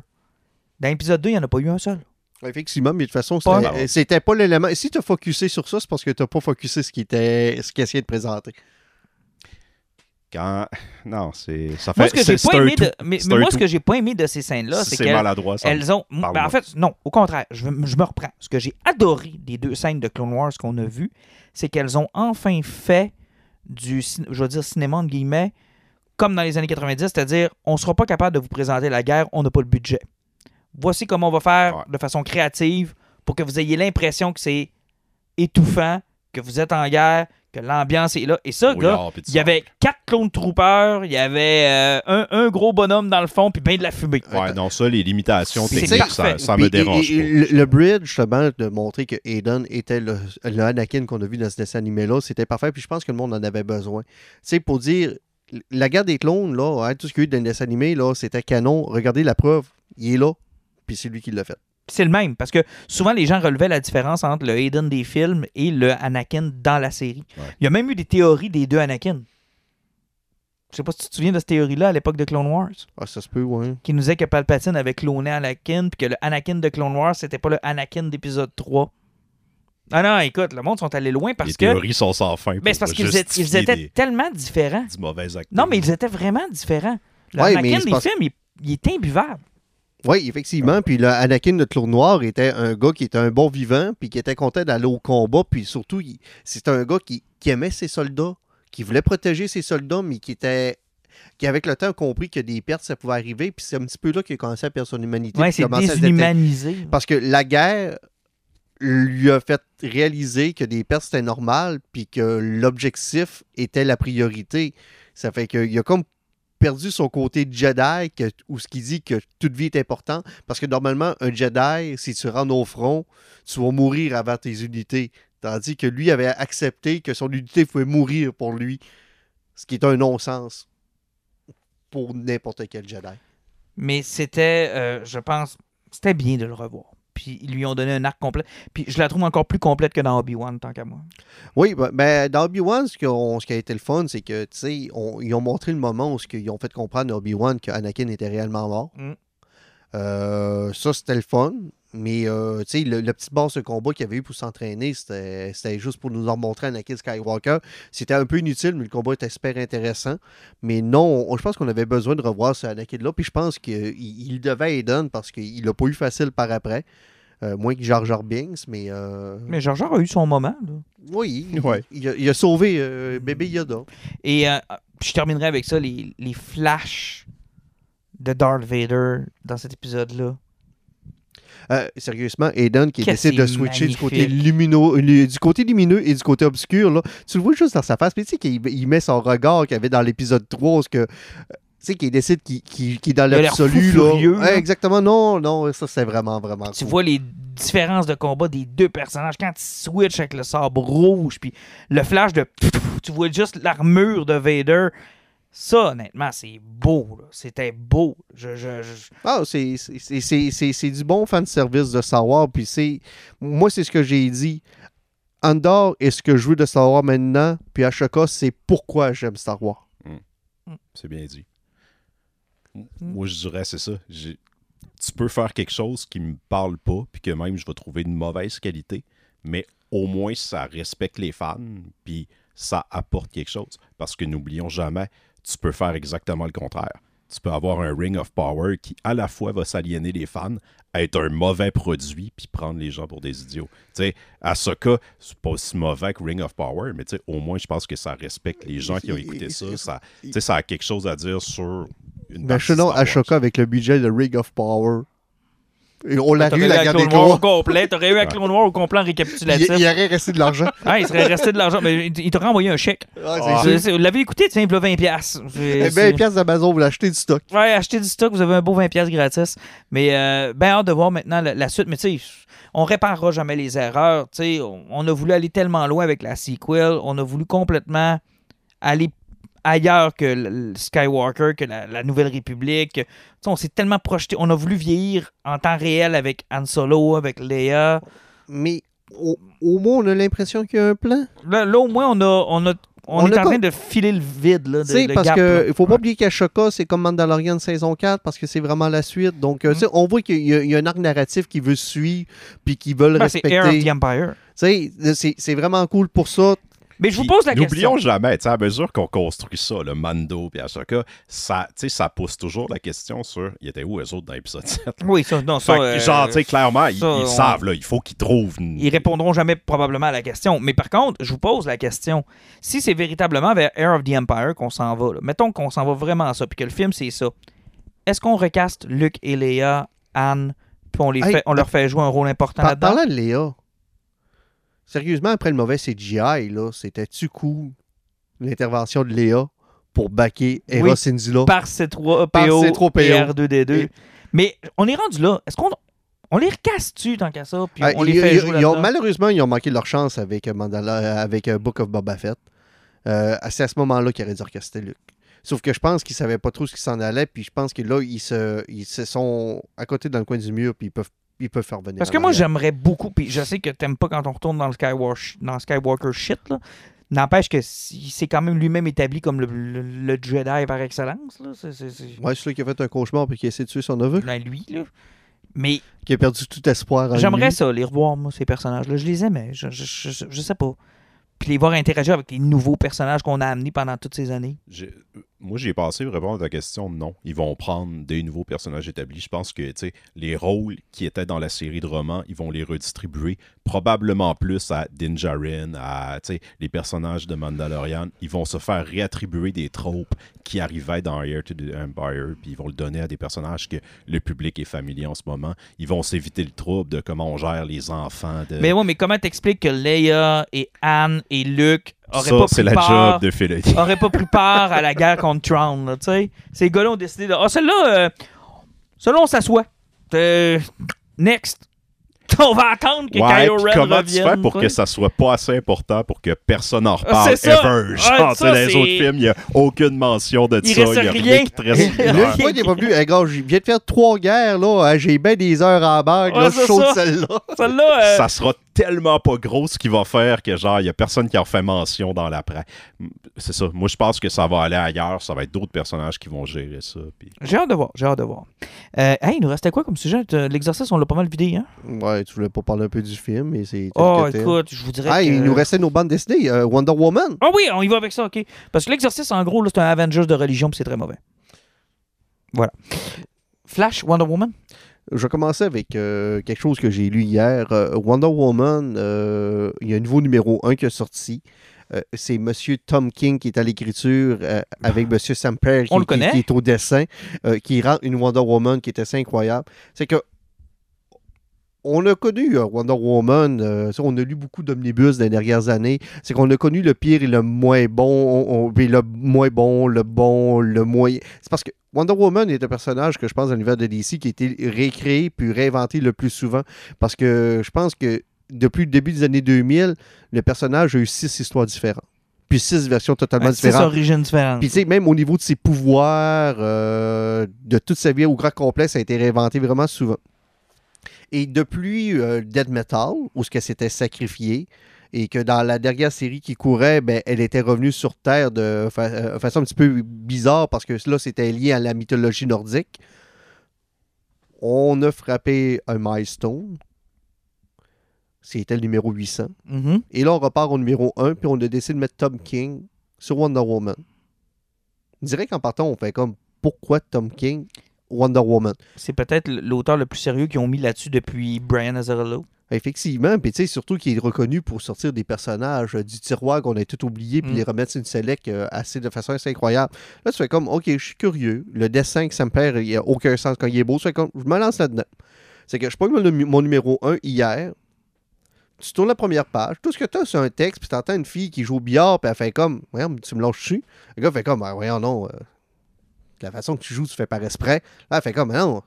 Dans l'épisode 2, il n'y en a pas eu un seul. Effectivement, mais de toute façon, Pas- c'était c'était pas l'élément. Si tu as focusé sur ça, c'est parce que tu n'as pas focusé ce qui était ce qu'il essayait de présenter. Quand. Non, c'est. Ça fait. Moi, ce que j'ai pas aimé de, mais, mais moi, ce que j'ai pas aimé de ces scènes-là, c'est c'est qu'elles maladroit, ça. elles ont. Ben, en fait, non, au contraire, je, me- je me reprends. Ce que j'ai adoré des deux scènes de Clone Wars qu'on a vues, c'est qu'elles ont enfin fait du, je veux dire, cinéma, entre guillemets, comme dans les années 90, c'est-à-dire, on sera pas capable de vous présenter la guerre, on n'a pas le budget. Voici comment on va faire Ouais. de façon créative pour que vous ayez l'impression que c'est étouffant, que vous êtes en guerre, que l'ambiance est là. Et ça, gars, il y avait quatre clones troopers, il y avait euh, un, un gros bonhomme dans le fond, puis bien de la fumée. Ouais, non, ça, les limitations C'est techniques, ça, ça me dérange et- pas. Le, le bridge, justement, de montrer que Aiden était le, le Anakin qu'on a vu dans ce dessin animé-là, c'était parfait. Puis je pense que le monde en avait besoin. Tu sais, pour dire, la guerre des clones, là, hein, tout ce qu'il y a eu dans le dessin animé, là, c'était canon. Regardez la preuve. Il est là. Puis c'est lui qui l'a fait. C'est le même, parce que souvent les gens relevaient la différence entre le Hayden des films et le Anakin dans la série. Ouais. Il y a même eu des théories des deux Anakin. Je sais pas si tu te souviens de cette théorie-là à l'époque de Clone Wars, Ah, ça se peut, ouais. qui nous disait que Palpatine avait cloné Anakin, puis que le Anakin de Clone Wars, c'était pas le Anakin d'épisode 3. Ah non, écoute, le monde sont allés loin parce les que. théories sont sans fin. Ben, c'est parce qu'ils étaient, ils justifier étaient des- tellement différents. du mauvais acteur. Non, mais ils étaient vraiment différents. Le Ouais, mais Anakin des films, il, il est imbuvable. Oui, effectivement. Puis le Anakin de Clone Noir était un gars qui était un bon vivant, puis qui était content d'aller au combat. Puis surtout, c'était un gars qui, qui aimait ses soldats, qui voulait protéger ses soldats, mais qui était qui avec le temps a compris que des pertes, ça pouvait arriver. Puis c'est un petit peu là qu'il a commencé à perdre son humanité. Puis c'est déshumanisé. Parce que la guerre lui a fait réaliser que des pertes, c'était normal, puis que l'objectif était la priorité. Ça fait qu'il a comme perdu son côté Jedi, où ce qui dit que toute vie est importante. Parce que normalement, un Jedi, si tu rentres au front, tu vas mourir avant tes unités. Tandis que lui avait accepté que son unité pouvait mourir pour lui. Ce qui est un non-sens pour n'importe quel Jedi. Mais c'était, euh, je pense, c'était bien de le revoir. Puis ils lui ont donné un arc complet. Puis je la trouve encore plus complète que dans Obi-Wan, tant qu'à moi. Oui, ben, ben, dans Obi-Wan, ce, ce qui a été le fun, c'est que, tu sais, on- ils ont montré le moment où qu'ils ont fait comprendre à Obi-Wan qu'Anakin était réellement mort. Mm. Euh, ça, c'était le fun. Mais, euh, tu sais, le, le petit boss de combat qu'il y avait eu pour s'entraîner, c'était c'était juste pour nous en montrer Anakin Skywalker. C'était un peu inutile, mais le combat était super intéressant. Mais non, on- je pense qu'on avait besoin de revoir ce Anakin-là. Puis je pense qu'il il devait Aiden parce qu'il l'a pas eu facile par après. Euh, moins que Jar Jar Binks, mais... euh, Mais Jar Jar a eu son moment. là. oui, il, Ouais. il a, il a sauvé euh, bébé Yoda. Et euh, puis je terminerai avec ça, les, les flashs de Darth Vader dans cet épisode-là. Euh, sérieusement, Aiden qui Qu'est-ce décide de switcher du côté, magnifique. lumino- lu- du côté lumineux et du côté obscur, là, tu le vois juste dans sa face. Mais tu sais qu'il il met son regard qu'il y avait dans l'épisode 3, parce que, euh, tu sais, qui décide qui, qui, qui est dans l'absolu. là. furieux, Ouais, là. exactement. Non, non, ça, c'est vraiment, vraiment Tu cool. vois les différences de combat des deux personnages quand ils switchent avec le sabre rouge, puis le flash de. Tu vois juste l'armure de Vader. Ça, honnêtement, c'est beau. C'était beau. Je, je, je- Ah, c'est- c'est- c'est c'est- c'est- c'est du bon fan service de Star Wars. Puis c'est. Moi, c'est ce que j'ai dit. Andor est ce que je veux de Star Wars maintenant. Puis Ashoka, c'est pourquoi j'aime Star Wars. C'est bien dit. Moi, je dirais, c'est ça. J'ai- Tu peux faire quelque chose qui me parle pas, puis que même je vais trouver de mauvaise qualité, mais au moins ça respecte les fans, puis ça apporte quelque chose. Parce que n'oublions jamais, tu peux faire exactement le contraire. Tu peux avoir un Ring of Power qui, à la fois, va s'aliéner les fans, être un mauvais produit, puis prendre les gens pour des idiots. Tu sais, à ce cas, c'est pas aussi mauvais que Ring of Power, mais tu sais, au moins, je pense que ça respecte les gens qui ont écouté ça. Ça, tu sais, ça a quelque chose à dire sur une Wars. Ashoka avec le budget de Ring of Power. Et on l'a eu, la guerre des Wars au complet. T'aurais eu un Clone Wars au complet en Il, récapitulatif. il aurait resté de l'argent. Ah, il serait resté de l'argent. Mais il il t'aurait envoyé un chèque. Ah. Vous l'avez écouté, tiens, il y a 20$. piastres. C'est- Eh c'est- ben, pièces d'Amazon, vous l'achetez du stock. Ouais, achetez du stock, vous avez un beau 20$ piastres gratis. Mais euh, ben hâte de voir maintenant la, la suite. Mais tu sais, on réparera jamais les erreurs. Tu sais, on, on a voulu aller tellement loin avec la sequel. On a voulu complètement aller ailleurs que Skywalker, que la, la Nouvelle République. Tu sais, on s'est tellement projeté. On a voulu vieillir en temps réel avec Han Solo, avec Leia. Mais au, au moins, on a l'impression qu'il y a un plan. Là, là, au moins, on, a, on, a, on, On est en train de filer le vide. Là, de, le parce gap, que là. il faut pas Ouais. oublier qu'Ashoka, c'est comme Mandalorian saison 4, parce que c'est vraiment la suite. Donc, euh, sais, on voit qu'il y, a- il y a un arc narratif qui veut suivre, puis qui veut le Ben, c'est Heir of respecter. the Empire. C'est- c'est vraiment cool pour ça. Mais je vous pose la question. N'oublions jamais, tu sais, à mesure qu'on construit ça, le Mando puis Ashoka, ça, tu sais, ça pousse toujours la question sur il était où eux autres dans l'épisode 7? Oui, ça, non, ça. Que, euh, genre, tu sais, clairement, ils, ça, ils on- savent, là, il faut qu'ils trouvent. une- Ils répondront jamais probablement à la question. Mais par contre, je vous pose la question. Si c'est véritablement vers Air of the Empire qu'on s'en va, là, mettons qu'on s'en va vraiment à ça, puis que le film c'est ça, est-ce qu'on recaste Luke et Leia, Anne, puis on, les Hey, fait, on leur fait jouer un rôle important Par- là-dedans? parlant de Léa, sérieusement, après le mauvais CGI, là, c'était-tu cool l'intervention de Léa pour backer Hera Oui. Syndulla? Par C3PO, Par C3PO. et R2D2. Et- Mais on est rendu là. Est-ce qu'on on les recasse-tu tant qu'à ça, puis Ah, on les fait jouer ont- malheureusement, ils ont manqué leur chance avec, euh, Mandala, euh, avec euh, Book of Boba Fett. Euh, c'est à ce moment-là qu'ils auraient dû recaster Luke. Sauf que je pense qu'ils savaient pas trop ce qui s'en allait, puis je pense que là, ils se, ils se sont à côté dans le coin du mur, puis ils peuvent, ils peuvent faire venir. Parce que moi, j'aimerais beaucoup, puis je sais que t'aimes pas quand on retourne dans le Skywalker, dans le Skywalker shit, là. N'empêche que c'est quand même lui-même établi comme le, le- le Jedi par excellence, là. C'est, c'est- c'est- Ouais, celui qui a fait un cauchemar puis qui a essayé de tuer son neveu, ben, lui, là. Mais qui a perdu tout espoir en j'aimerais lui. ça, les revoir, moi, ces personnages-là. Je les aimais. Je, je, je- je sais pas. Puis les voir interagir avec les nouveaux personnages qu'on a amenés pendant toutes ces années. Moi, j'ai pensé répondre à ta question, non. Ils vont prendre des nouveaux personnages établis. Je pense que les rôles qui étaient dans la série de romans, ils vont les redistribuer probablement plus à Din Djarin, à les personnages de Mandalorian. Ils vont se faire réattribuer des tropes qui arrivaient dans Heir to the Empire, puis ils vont le donner à des personnages que le public est familier en ce moment. Ils vont s'éviter le trouble de comment on gère les enfants. Mais ouais, mais comment t'expliques que Leia et Anne et Luke auraient ça, pas c'est pris la part... job de Filoni. aurait pas pris part à la guerre contre Tron, là, tu sais. Ces gars-là ont décidé de. Ah, celle-là, euh, celle-là, on s'assoit. Euh, next. On va attendre que Ouais, Kylo Ren comment revienne. tu fais pour que ça soit pas assez important pour que personne en Ah, reparle c'est ça. ever? Ouais, Genre, ça, dans les autres films, il n'y a aucune mention de Il ça. Il y a rien. rien qui te reste. Rien. Là, pourquoi il n'est pas venu? Hey, gars, je viens de faire trois guerres, là. hein, J'ai bien des heures en bague. Ouais, là, c'est chaud de ça. celle-là. Celle-là, euh, Ça sera tellement pas gros ce qui va faire que genre, il n'y a personne qui en fait mention dans l'après. C'est ça. Moi, je pense que ça va aller ailleurs. Ça va être d'autres personnages qui vont gérer ça. puis- j'ai hâte de voir. J'ai hâte de voir. Euh, hey, il nous restait quoi comme sujet? L'exercice, on l'a pas mal vidé, hein? Ouais, tu voulais pas parler un peu du film, mais c'est. Oh, écoute, je vous dirais. Ah, que... il nous restait nos bandes dessinées. euh, Wonder Woman. Ah oui, on y va avec ça, OK. Parce que l'exercice, en gros, c'est un Avengers de religion, puis c'est très mauvais. Voilà. Flash, Wonder Woman? Je vais commencer avec euh, quelque chose que j'ai lu hier. Euh, Wonder Woman, il y a un nouveau numéro 1 qui est sorti. Euh, c'est Monsieur Tom King qui est à l'écriture euh, avec Monsieur Samper qui, On le qui- connaît. qui est au dessin, euh, qui rend une Wonder Woman qui est assez incroyable. C'est que on a connu Wonder Woman, euh, on a lu beaucoup d'omnibus dans les dernières années. C'est qu'on a connu le pire et le moins bon, on- le moins bon, le bon, le moyen. C'est parce que Wonder Woman est un personnage que je pense dans l'univers de DC qui a été récréé puis réinventé le plus souvent. Parce que je pense que depuis le début des années 2000, le personnage a eu six histoires différentes. Puis six versions totalement Six différentes. origines différentes. Puis tu sais, même au niveau de ses pouvoirs, euh, de toute sa vie au grand complet, ça a été réinventé vraiment souvent. Et depuis euh, Dead Metal, où ce qu'elle s'était sacrifiée, et que dans la dernière série qui courait, ben, elle était revenue sur Terre de fa- euh, façon un petit peu bizarre, parce que là, c'était lié à la mythologie nordique. On a frappé un milestone. C'était le numéro 800. Mhm. Et là, on repart au numéro 1, puis on a décidé de mettre Tom King sur Wonder Woman. Je dirais qu'en partant, on fait comme pourquoi Tom King, Wonder Woman? C'est peut-être l'auteur le plus sérieux qu'ils ont mis là-dessus depuis Brian Azzarello. Effectivement, puis tu sais, surtout qu'il est reconnu pour sortir des personnages euh, du tiroir qu'on a tout oublié, puis Mm. les remettre sur une select euh, assez, de façon assez incroyable. Là, tu fais comme, ok, je suis curieux. Le dessin que ça me perd, il n'y a aucun sens quand il est beau. Tu fais comme, je me lance là-dedans. C'est que je prends mon numéro 1 hier. Tu tournes la première page. Tout ce que tu as, c'est un texte, puis tu entends une fille qui joue au billard, puis elle fait comme, voyons, tu me lâches dessus. Le gars fait comme, ben, voyons, non. euh, la façon que tu joues, tu fais par exprès. Là, elle fait comme, non,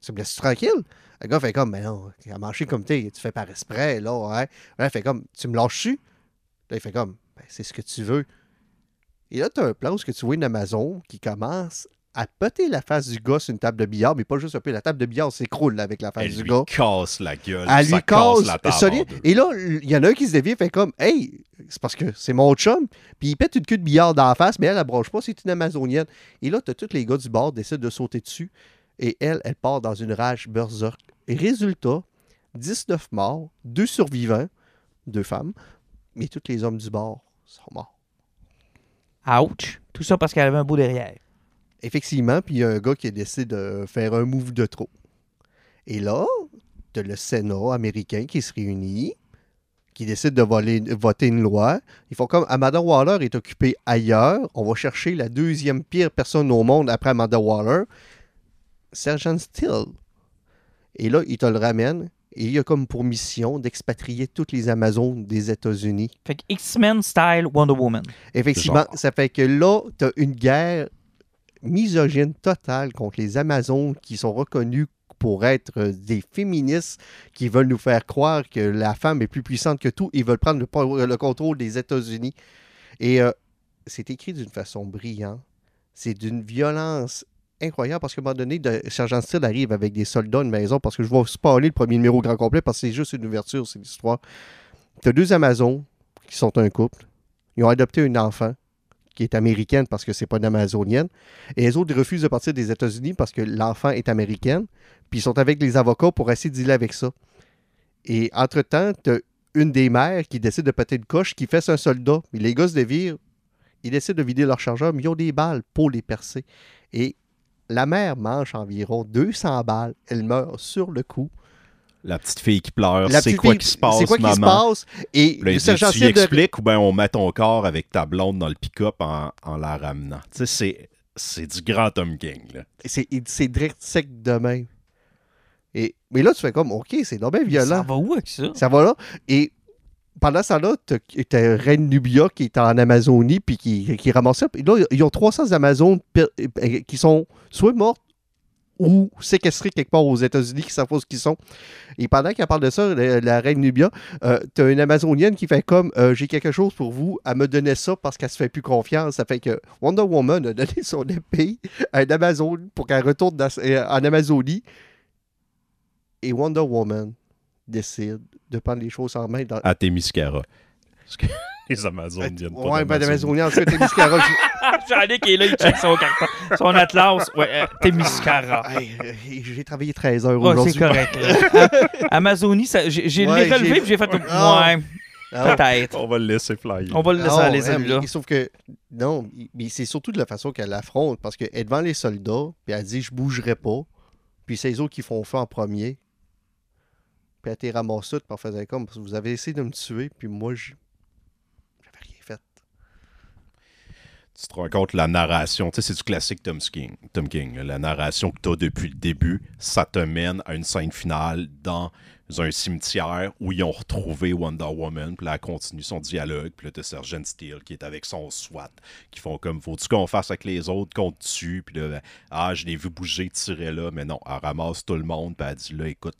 tu me laisses tranquille? Le gars fait comme, mais non, as marché comme t'es, tu fais par exprès, là, ouais. Là, il fait comme, tu me lâches dessus? Là, il fait comme, ben, c'est ce que tu veux. Et là, tu as un plan où ce que tu vois une Amazon qui commence à péter la face du gars sur une table de billard, mais pas juste un peu, la table de billard s'écroule avec la face Elle du lui gars. casse la gueule. Elle ça lui casse la table solide. Et là, il y en a un qui se dévie et fait comme Hey, c'est parce que c'est mon chum. Puis il pète une queue de billard dans la face, mais elle, elle broche pas, c'est une Amazonienne. Et là, t'as tous les gars du bord qui décident de sauter dessus. Et elle, elle part dans une rage berserk. Et résultat, 19 morts, 2 survivants, deux femmes, mais tous les hommes du bord sont morts. Ouch. Tout ça parce qu'elle avait un beau derrière. Effectivement, puis il y a un gars qui a décidé de faire un move de trop. Et là, t'as le Sénat américain qui se réunit, qui décide de voler- voter une loi. Ils font comme Amanda Waller est occupée ailleurs. On va chercher la deuxième pire personne au monde après Amanda Waller, Sergeant Still. Et là, il te le ramène. Et il a comme pour mission d'expatrier toutes les Amazones des États-Unis. Fait que X-Men style Wonder Woman. Effectivement, ça fait que là, tu as une guerre misogyne totale contre les Amazones qui sont reconnus pour être euh, des féministes qui veulent nous faire croire que la femme est plus puissante que tout. Ils veulent prendre le, po- le contrôle des États-Unis. Et euh, c'est écrit d'une façon brillante. C'est d'une violence incroyable parce qu'à un moment donné, de, Sergent Steele arrive avec des soldats une maison parce que je vais spoiler le premier numéro grand complet parce que c'est juste une ouverture, c'est l'histoire. Tu deux Amazones qui sont un couple. Ils ont adopté une enfant qui est américaine parce que c'est pas une amazonienne. Et les autres refusent de partir des États-Unis parce que l'enfant est américaine. Puis ils sont avec les avocats pour essayer de dealer avec ça. Et entre-temps, tu une des mères qui décide de péter une coche qui fait un soldat. Mais les gars se dévirent. Ils décident de vider leur chargeur, mais ils ont des balles pour les percer. Et la mère mange environ 200 balles. Elle meurt sur le coup. La petite fille qui pleure, c'est quoi fille- qui se passe, C'est quoi qui se maman? passe? Et le sergent tu de- expliques ou bien on met ton corps avec ta blonde dans le pick-up en, en la ramenant. Tu sais, c'est, c'est du grand Tom King. Là. c'est direct sec de même. Et, mais là, tu fais comme, OK, c'est dommage Ça violent. va où avec ça? Ça va là. Et pendant ça là, t'as Reine Nubia qui est en Amazonie puis qui, qui ramasse ça. Là, ils ont 300 Amazones euh, qui sont soit mortes ou séquestrées quelque part aux États-Unis qui savent pas ce qu'ils sont. Et pendant qu'elle parle de ça, la, la Reine Nubia, euh, t'as une Amazonienne qui fait comme euh, j'ai quelque chose pour vous. Elle me donnait ça parce qu'elle se fait plus confiance. Ça fait que Wonder Woman a donné son épée à une Amazone pour qu'elle retourne dans- euh, en Amazonie. Et Wonder Woman décide de prendre les choses en main dans, À Témiscara. Parce que les Amazones viennent pas Ouais, ben d'Amazonie. d'Amazonie, ensuite, Témiscaira. Jean-Luc est là, il check son carton, son atlas. Ouais, euh, Témiscara. Hey, euh, J'ai travaillé 13 heures Ouais, aujourd'hui. c'est correct. là. Amazonie, ça- j'ai j'ai Ouais, relevé j'ai- puis j'ai fait Ah. ouais, Ah, peut-être. On va le laisser flyer. On va le laisser non, aller, mais Sauf que, non, mais c'est surtout de la façon qu'elle l'affronte, parce qu'elle est devant les soldats, puis elle dit « je bougerai pas », puis c'est les autres qui font feu en premier, puis elle t'est ramassée, puis elle faisait comme, parce que vous avez essayé de me tuer, puis moi, je j'avais rien fait. Tu te rends compte, la narration, tu sais, c'est du classique Tom King. Tom King. La narration que tu as depuis le début, ça te mène à une scène finale dans un cimetière où ils ont retrouvé Wonder Woman. Puis là, elle continue son dialogue. Puis là, t'as Sergeant Steel qui est avec son SWAT, qui font comme faut-tu qu'on fasse avec les autres, qu'on tue? Puis là, ah, je l'ai vu bouger, tirer là. Mais non, elle ramasse tout le monde. Puis elle dit là, écoute,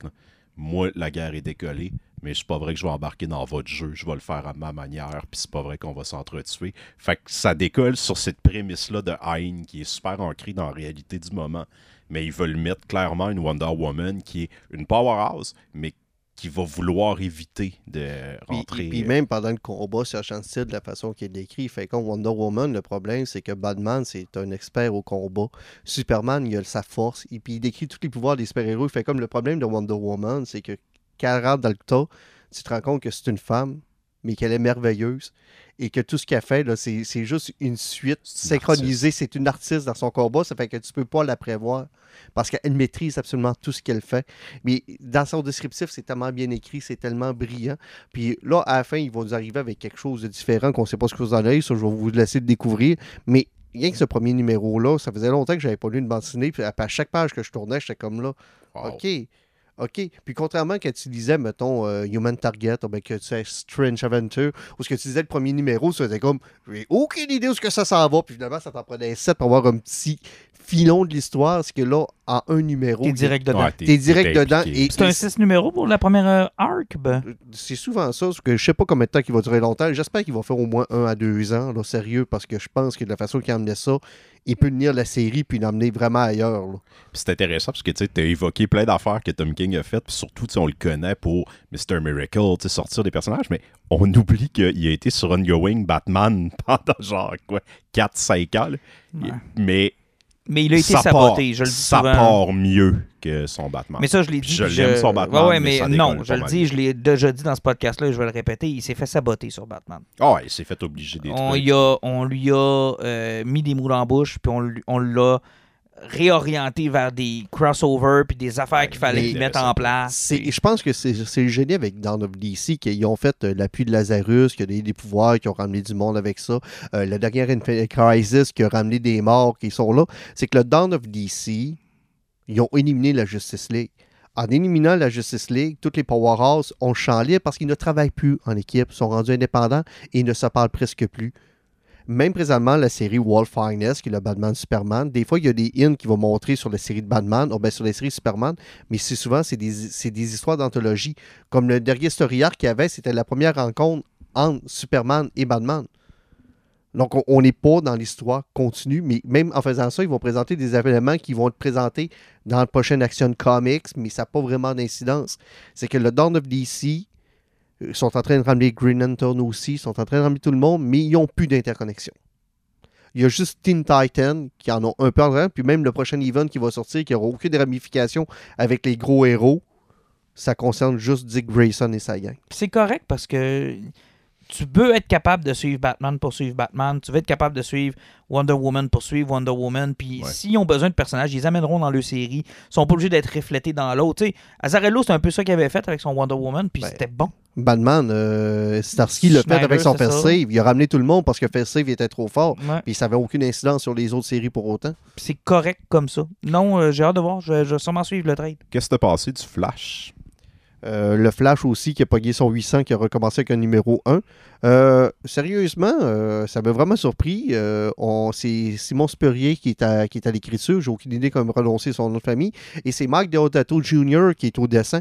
moi, la guerre est décollée. Mais c'est pas vrai que je vais embarquer dans votre jeu. Je vais le faire à ma manière. Puis c'est pas vrai qu'on va s'entretuer. Fait que ça décolle sur cette prémisse-là de haine qui est super ancrée dans la réalité du moment mais ils veulent mettre clairement une Wonder Woman qui est une powerhouse, mais qui va vouloir éviter de rentrer. Puis, puis même pendant le combat, Sergeant Steel, de la façon qu'il est décrit, il fait comme Wonder Woman, le problème, c'est que Batman, c'est un expert au combat. Superman, il a sa force. Et puis il décrit tous les pouvoirs des super-héros. Il fait comme le problème de Wonder Woman, c'est que quand elle rentre dans le tas, tu te rends compte que c'est une femme, mais qu'elle est merveilleuse et que tout ce qu'elle fait, c'est juste une suite synchronisée. C'est une artiste dans son combat, ça fait que tu peux pas la prévoir parce qu'elle maîtrise absolument tout ce qu'elle fait. Mais dans son descriptif, c'est tellement bien écrit, c'est tellement brillant. Puis là, à la fin, ils vont nous arriver avec quelque chose de différent qu'on ne sait pas ce que vous en avez. Ça, je vais vous laisser le découvrir. Mais rien que ce premier numéro-là, ça faisait longtemps que j'avais pas lu une bande dessinée. Puis à chaque page que je tournais, j'étais comme là. OK OK. Puis contrairement quand tu lisais, mettons, euh, Human Target, ou bien que tu sais, Strange Adventure, ou ce que tu disais le premier numéro, ça faisait comme, j'ai aucune idée où ce que ça s'en va. Puis finalement, ça t'en prenait 7 pour avoir un petit filon de l'histoire. C'est que là, en un numéro. T'es direct dedans. t'es, direct dedans. Et, c'est un 6 numéros pour la première euh, arc, ben. Euh, c'est souvent ça, parce que je sais pas combien de temps il va durer longtemps. J'espère qu'il va faire au moins un à deux ans, là, sérieux, parce que je pense que de la façon qu'il a amené ça, il peut tenir la série puis l'emmener vraiment ailleurs. c'est intéressant parce que tu as évoqué plein d'affaires que Tom King a faites, puis surtout on le connaît pour Mr. Miracle, sortir des personnages, mais on oublie qu'il a été sur Ongoing Batman pendant genre quoi 4-5 ans. Mais mais il a été saboté, je le dis Ça part mieux que son Batman. Mais ça, je l'ai dit. Je l'aime, son Batman. Ouais, mais, non, je le dis, je l'ai déjà dit dans ce podcast-là, je vais le répéter, il s'est fait saboter sur Batman. Ah, il s'est fait obliger des on, on lui a euh, mis des moules en bouche, puis on, on l'a réorienter vers des crossovers puis des affaires qu'il fallait mettre en place. Je pense que c'est le génie avec Dawn of DC qu'ils ont fait euh, l'appui de Lazarus, qui a des, des, pouvoirs, qui ont ramené du monde avec ça. Euh, la dernière Infinite Crisis qui a ramené des morts qui sont là. C'est que le Dawn of DC, ils ont éliminé la Justice League. En éliminant la Justice League, toutes les Powerhouses ont changé parce qu'ils ne travaillent plus en équipe, sont rendus indépendants et ne se parlent presque plus. Même présentement, la série Wall Finest, qui est le Batman Superman, des fois, il y a des hints qui vont montrer sur la série de Batman, ou bien sur la série Superman, mais c'est souvent, c'est des, histoires d'anthologie. Comme le dernier story arc qu'il y avait, c'était la première rencontre entre Superman et Batman. Donc, on n'est pas dans l'histoire continue, mais même en faisant ça, ils vont présenter des événements qui vont être présentés dans la prochaine Action Comics, mais ça n'a pas vraiment d'incidence. C'est que le Dawn of DC, ils sont en train de ramener Green Lantern aussi, ils sont en train de ramener tout le monde, mais ils n'ont plus d'interconnexion. Il y a juste Teen Titan qui en ont un peu en train, puis même le prochain event qui va sortir, qui n'aura aucune ramification avec les gros héros, ça concerne juste Dick Grayson et sa gang. C'est correct parce que tu veux être capable de suivre Batman pour suivre Batman, tu veux être capable de suivre Wonder Woman pour suivre Wonder Woman, puis s'ils ont besoin de personnages, ils les amèneront dans leur série, ils sont pas obligés d'être reflétés dans l'autre. Azarello, c'est un peu ça qu'il avait fait avec son Wonder Woman, puis ben, c'était bon. Batman, euh, Starsky l'a fait avec son First Save. Il a ramené tout le monde parce que First Save était trop fort. Puis ça n'avait aucune incidence sur les autres séries pour autant. C'est correct comme ça. Non, euh, j'ai hâte de voir. Je, je vais sûrement suivre le trade. Qu'est-ce qui t'est passé du Flash? Euh, le Flash aussi qui a pogné son 800, qui a recommencé avec un numéro 1. Euh, sérieusement, euh, ça m'a vraiment surpris. c'est Simon Spurrier qui est à, qui est à l'écriture. J'ai aucune idée comment renoncer son nom de famille. Et c'est Mike Deodato Jr. qui est au dessin.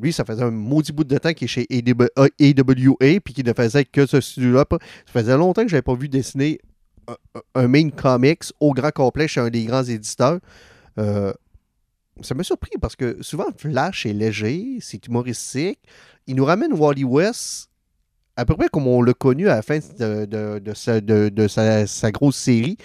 lui, ça faisait un maudit bout de temps qu'il est chez AWA puis qu'il ne faisait que ce studio-là. Ça faisait longtemps que je n'avais pas vu dessiner un, un, main comics au grand complet chez un des grands éditeurs ça m'a surpris parce que souvent Flash est léger, c'est humoristique. Il nous ramène Wally West à peu près comme on l'a connu à la fin de, sa, grosse série.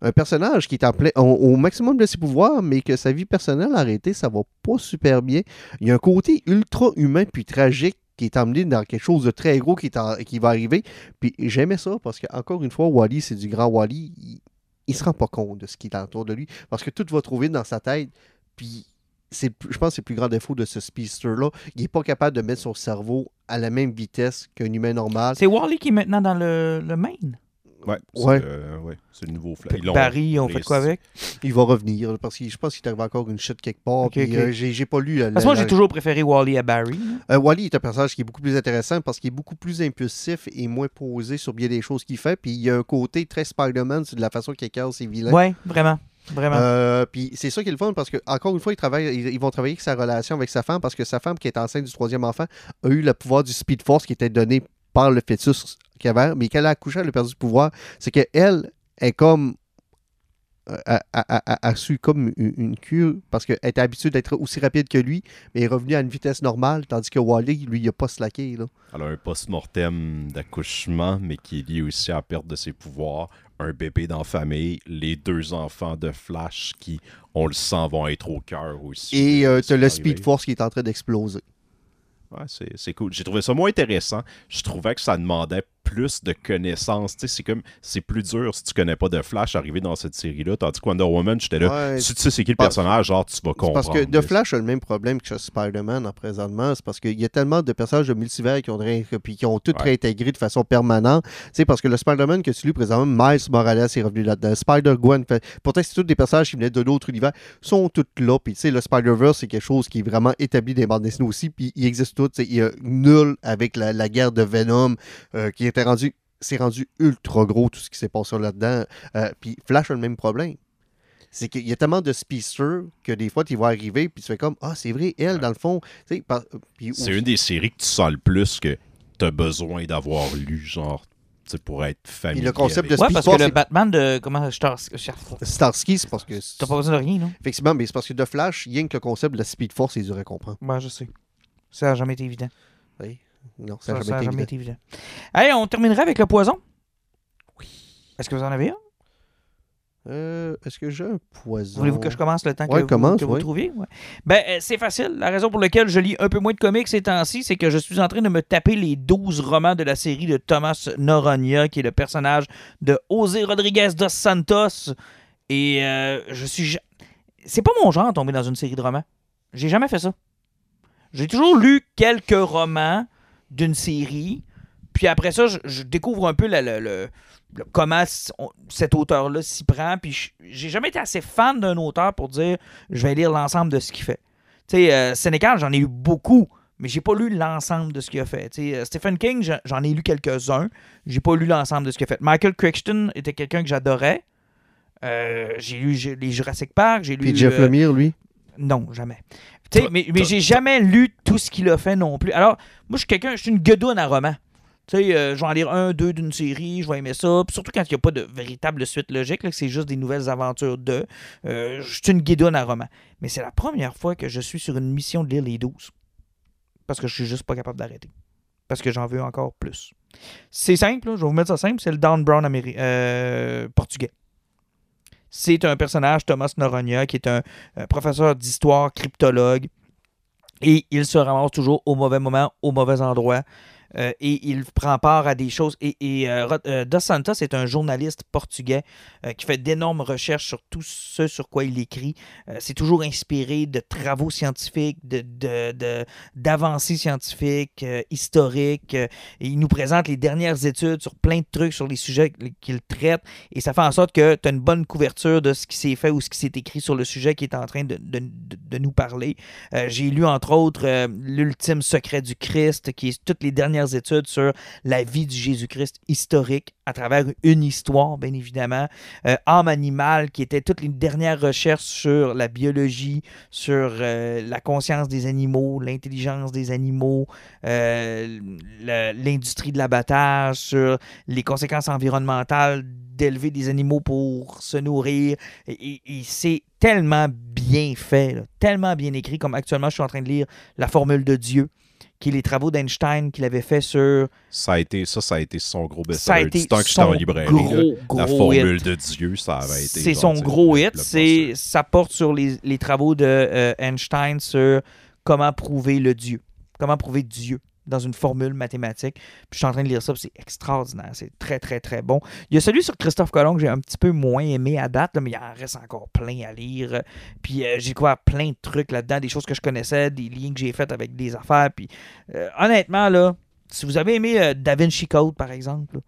Un personnage qui est au, maximum de ses pouvoirs, mais que sa vie personnelle arrêtée, ça va pas super bien. Il y a un côté ultra humain puis tragique qui est emmené dans quelque chose de très gros qui, qui va arriver. Puis j'aimais ça parce que, encore une fois, Wally, c'est du grand Wally. Il, il se rend pas compte de ce qui est autour de lui parce que tout va trouver dans sa tête. Puis, je pense que c'est le plus grand défaut de ce speedster-là. Il n'est pas capable de mettre son cerveau à la même vitesse qu'un humain normal. C'est Wally qui est maintenant dans le, le main. Ouais, c'est Ouais. euh, ouais, c'est le nouveau l'ont Barry, on fait quoi avec? Il va revenir, parce que je pense qu'il t'arrive encore une shit quelque part. Ok, puis, ok. euh, j'ai j'ai pas lu. euh, Parce que moi, la- j'ai toujours préféré Wally à Barry. Euh, Wally est un personnage qui est beaucoup plus intéressant parce qu'il est beaucoup plus impulsif et moins posé sur bien des choses qu'il fait. Puis il y a un côté très Spider-Man sur de la façon qu'il écarte ses vilains. Ouais, vraiment. Vraiment. Euh, puis c'est ça qui est le fun parce que encore une fois, ils, travaillent, ils, ils vont travailler avec sa relation avec sa femme parce que sa femme qui est enceinte du troisième enfant a eu le pouvoir du Speed Force qui était donné par le fœtus qu'elle avait, mais quand elle a accouché, elle a perdu le pouvoir. C'est qu'elle est comme euh, a, a- a- a su comme une, une cure parce qu'elle était habituée d'être aussi rapide que lui, mais est revenue à une vitesse normale, tandis que Wally, lui, il a pas slacké. Là. Elle a un post-mortem d'accouchement, mais qui est lié aussi à la perte de ses pouvoirs. Un bébé dans la famille, les deux enfants de Flash qui, on le sent, vont être au cœur aussi. Et euh, t'as le arrivé. Speed Force qui est en train d'exploser. Ouais, c'est c'est cool. J'ai trouvé ça moins intéressant. Je trouvais que ça demandait plus de connaissances. C'est comme, c'est plus dur si tu connais pas de Flash arriver dans cette série-là. Tandis que Wonder Woman, j'étais là. Ouais, si tu sais c'est qui le personnage, genre, tu vas C'est comprendre. parce que The Flash a le même problème que Spider-Man en présentement. C'est parce qu'il y a tellement de personnages de multivers qui ont, ré- puis qui ont tout Ouais. réintégré de façon permanente. Sais, parce que le Spider-Man que tu lis présentement, Miles Morales est revenu là-dedans. Spider-Gwen, fait- pourtant, c'est tous des personnages qui venaient de d'autres univers, sont tous là. Puis, tu sais, le Spider-Verse, c'est quelque chose qui est vraiment établi dans les bandes dessinées aussi. Puis, il existe tout. Il y a nul avec la, la guerre de Venom euh, qui rendu. C'est rendu ultra gros tout ce qui s'est passé là-dedans. Euh, puis Flash a le même problème c'est qu'il y a tellement de speedsters que des fois, tu vas arriver, puis tu fais comme Ah, c'est vrai, elle, dans le fond. tu sais, par- puis C'est une des séries que tu sens le plus que t'as besoin d'avoir lu, genre, tu pour être familier. le concept avec. de- Ouais, Speed parce Force, que le c'est- Batman de. Comment je- Starsky, c'est parce que. T'as pas besoin de rien, non? Effectivement, mais c'est parce que de Flash, rien que le concept de la Speed Force est dur à comprendre. Ouais, je sais. Ça a jamais été évident. Oui. Non, Ça, n'a jamais jamais été évident. Allez, on terminerait avec le poison. Oui. Est-ce que vous en avez un? Euh, Est-ce que j'ai un poison? Voulez-vous que je commence le temps que, Ouais, vous, commence, que vous ouais. trouviez? Ouais. Ben, euh, c'est facile. La raison pour laquelle je lis un peu moins de comics ces temps-ci, c'est que je suis en train de me taper les 12 romans de la série de Thomas Noronha, qui est le personnage de José Rodriguez dos Santos. Et euh, je suis... C'est pas mon genre de tomber dans une série de romans. J'ai jamais fait ça. J'ai toujours lu quelques romans d'une série, puis après ça, je, je découvre un peu la- comment on- cet auteur-là s'y prend. Puis j'ai jamais été assez fan d'un auteur pour dire je vais lire l'ensemble de ce qu'il fait. Tu sais, euh, Sénécal, j'en ai eu beaucoup, mais j'ai pas lu l'ensemble de ce qu'il a fait. Tu sais, euh, Stephen King, j'en- ai lu quelques-uns. J'ai pas lu l'ensemble de ce qu'il a fait. Michael Crichton était quelqu'un que j'adorais. Euh, j'ai lu les Jurassic Park, j'ai lu. Puis Jeff euh, Lemire, lui? Non, jamais. Mais j'ai jamais lu tout ce qu'il a fait non plus. Alors, moi, je suis quelqu'un, je suis une guedoune à romans. Tu sais, euh, je vais en lire un, deux d'une série, je vais aimer ça. Puis surtout quand il n'y a pas de véritable suite logique, là, que c'est juste des nouvelles aventures de. euh, je suis une guédoune à romans. Mais c'est la première fois que je suis sur une mission de lire les 12. Parce que je suis juste pas capable d'arrêter. Parce que j'en veux encore plus. C'est simple, là, je vais vous mettre ça simple, c'est le Dan Brown améri- euh, portugais. C'est un personnage, Thomas Noronha, qui est un, un professeur d'histoire, cryptologue. Et il se ramasse toujours au mauvais moment, au mauvais endroit. Euh, et il prend part à des choses. Et, euh, euh, Dos Santos est un journaliste portugais qui fait d'énormes recherches sur tout ce sur quoi il écrit. C'est toujours inspiré de travaux scientifiques, de, de- de- d'avancées scientifiques, historiques. il nous présente les dernières études sur plein de trucs, sur les sujets qu'il traite. Et ça fait en sorte que tu as une bonne couverture de ce qui s'est fait ou ce qui s'est écrit sur le sujet qui est en train de, de- de- de nous parler. J'ai lu, entre autres, L'ultime secret du Christ, qui est toutes les dernières études sur la vie du Jésus-Christ historique à travers une histoire, bien évidemment. Euh, Âme animale, qui était toutes les dernières recherches sur la biologie, sur euh, la conscience des animaux, l'intelligence des animaux, euh, l'industrie de l'abattage, sur les conséquences environnementales d'élever des animaux pour se nourrir. Et, c'est tellement bien fait, tellement bien écrit, comme actuellement je suis en train de lire La formule de Dieu, qui est les travaux d'Einstein qu'il avait fait sur... Ça a été, ça, ça a été son gros best-seller. Du temps que j'étais en librairie, gros, la formule hit. de Dieu, ça avait été. C'est son gros hit. C'est, ça porte sur les, les travaux de euh, Einstein sur comment prouver le Dieu. Comment prouver Dieu dans une formule mathématique. Puis je suis en train de lire ça, c'est extraordinaire. C'est très, très, très bon. Il y a celui sur Christophe Colomb que j'ai un petit peu moins aimé à date, mais il en reste encore plein à lire. Puis euh, j'ai découvert plein de trucs là-dedans, des choses que je connaissais, des liens que j'ai faits avec des affaires. Puis euh, honnêtement, là, si vous avez aimé euh, Da Vinci Code, par exemple,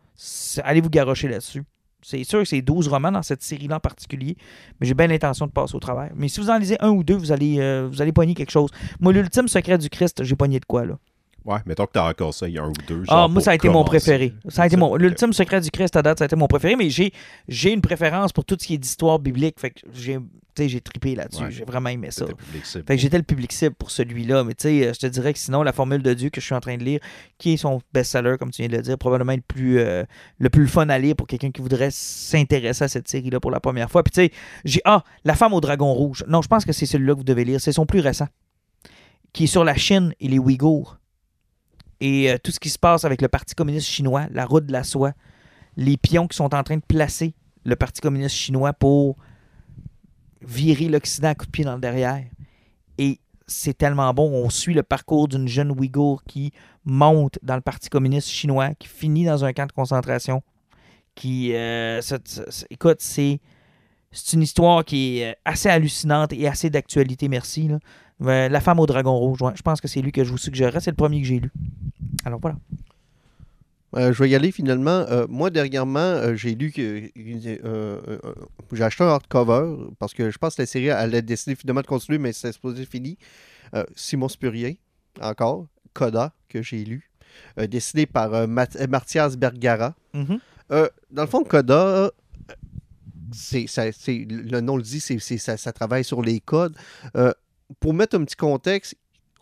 allez vous garrocher là-dessus. C'est sûr que c'est 12 romans dans cette série-là en particulier, mais j'ai bien l'intention de passer au travers. Mais si vous en lisez un ou deux, vous allez, euh, vous allez pogner quelque chose. Moi, l'ultime secret du Christ, j'ai pogné de quoi, là? Ouais, mettons que t'as encore ça, il y a un ou deux. Ah, moi, ça a été mon préféré. Ça a été C'est mon... ok. L'ultime secret du Christ à date, ça a été mon préféré, mais j'ai, j'ai une préférence pour tout ce qui est d'histoire biblique. Fait que j'ai, tu j'ai trippé là-dessus. Ouais. J'ai vraiment aimé ça. Fait que j'étais le public cible pour celui-là. Mais tu sais, euh, je te dirais que sinon, La Formule de Dieu que je suis en train de lire, qui est son best-seller, comme tu viens de le dire, probablement le plus, euh, le plus fun à lire pour quelqu'un qui voudrait s'intéresser à cette série-là pour la première fois. Puis tu sais, j'ai. Ah, La femme au dragon rouge. Non, je pense que c'est celui-là que vous devez lire. C'est son plus récent. Qui est sur la Chine et les Ouïghours. Et euh, tout ce qui se passe avec le Parti communiste chinois, la route de la soie, les pions qui sont en train de placer le Parti communiste chinois pour virer l'Occident à coups de pied dans le derrière. Et c'est tellement bon. On suit le parcours d'une jeune Ouïghour qui monte dans le Parti communiste chinois, qui finit dans un camp de concentration. Qui, euh, écoute, c'est c'est une histoire qui est euh, assez hallucinante et assez d'actualité, merci. Euh, La femme au dragon rouge, ouais, je pense que c'est lui que je vous suggérerais. C'est le premier que j'ai lu. Alors voilà. Euh, je vais y aller finalement. Euh, moi, dernièrement, euh, j'ai lu que j'ai acheté un hardcover parce que je pense que la série elle a décidé finalement de continuer, mais c'est supposé fini. Simon Spurrier, encore. Coda, que j'ai lu. Dessiné par Mathias Bergara. Euh, dans le fond, Coda, c'est, le nom le dit, c'est, c'est- ça, ça travaille sur les codes. Pour mettre un petit contexte,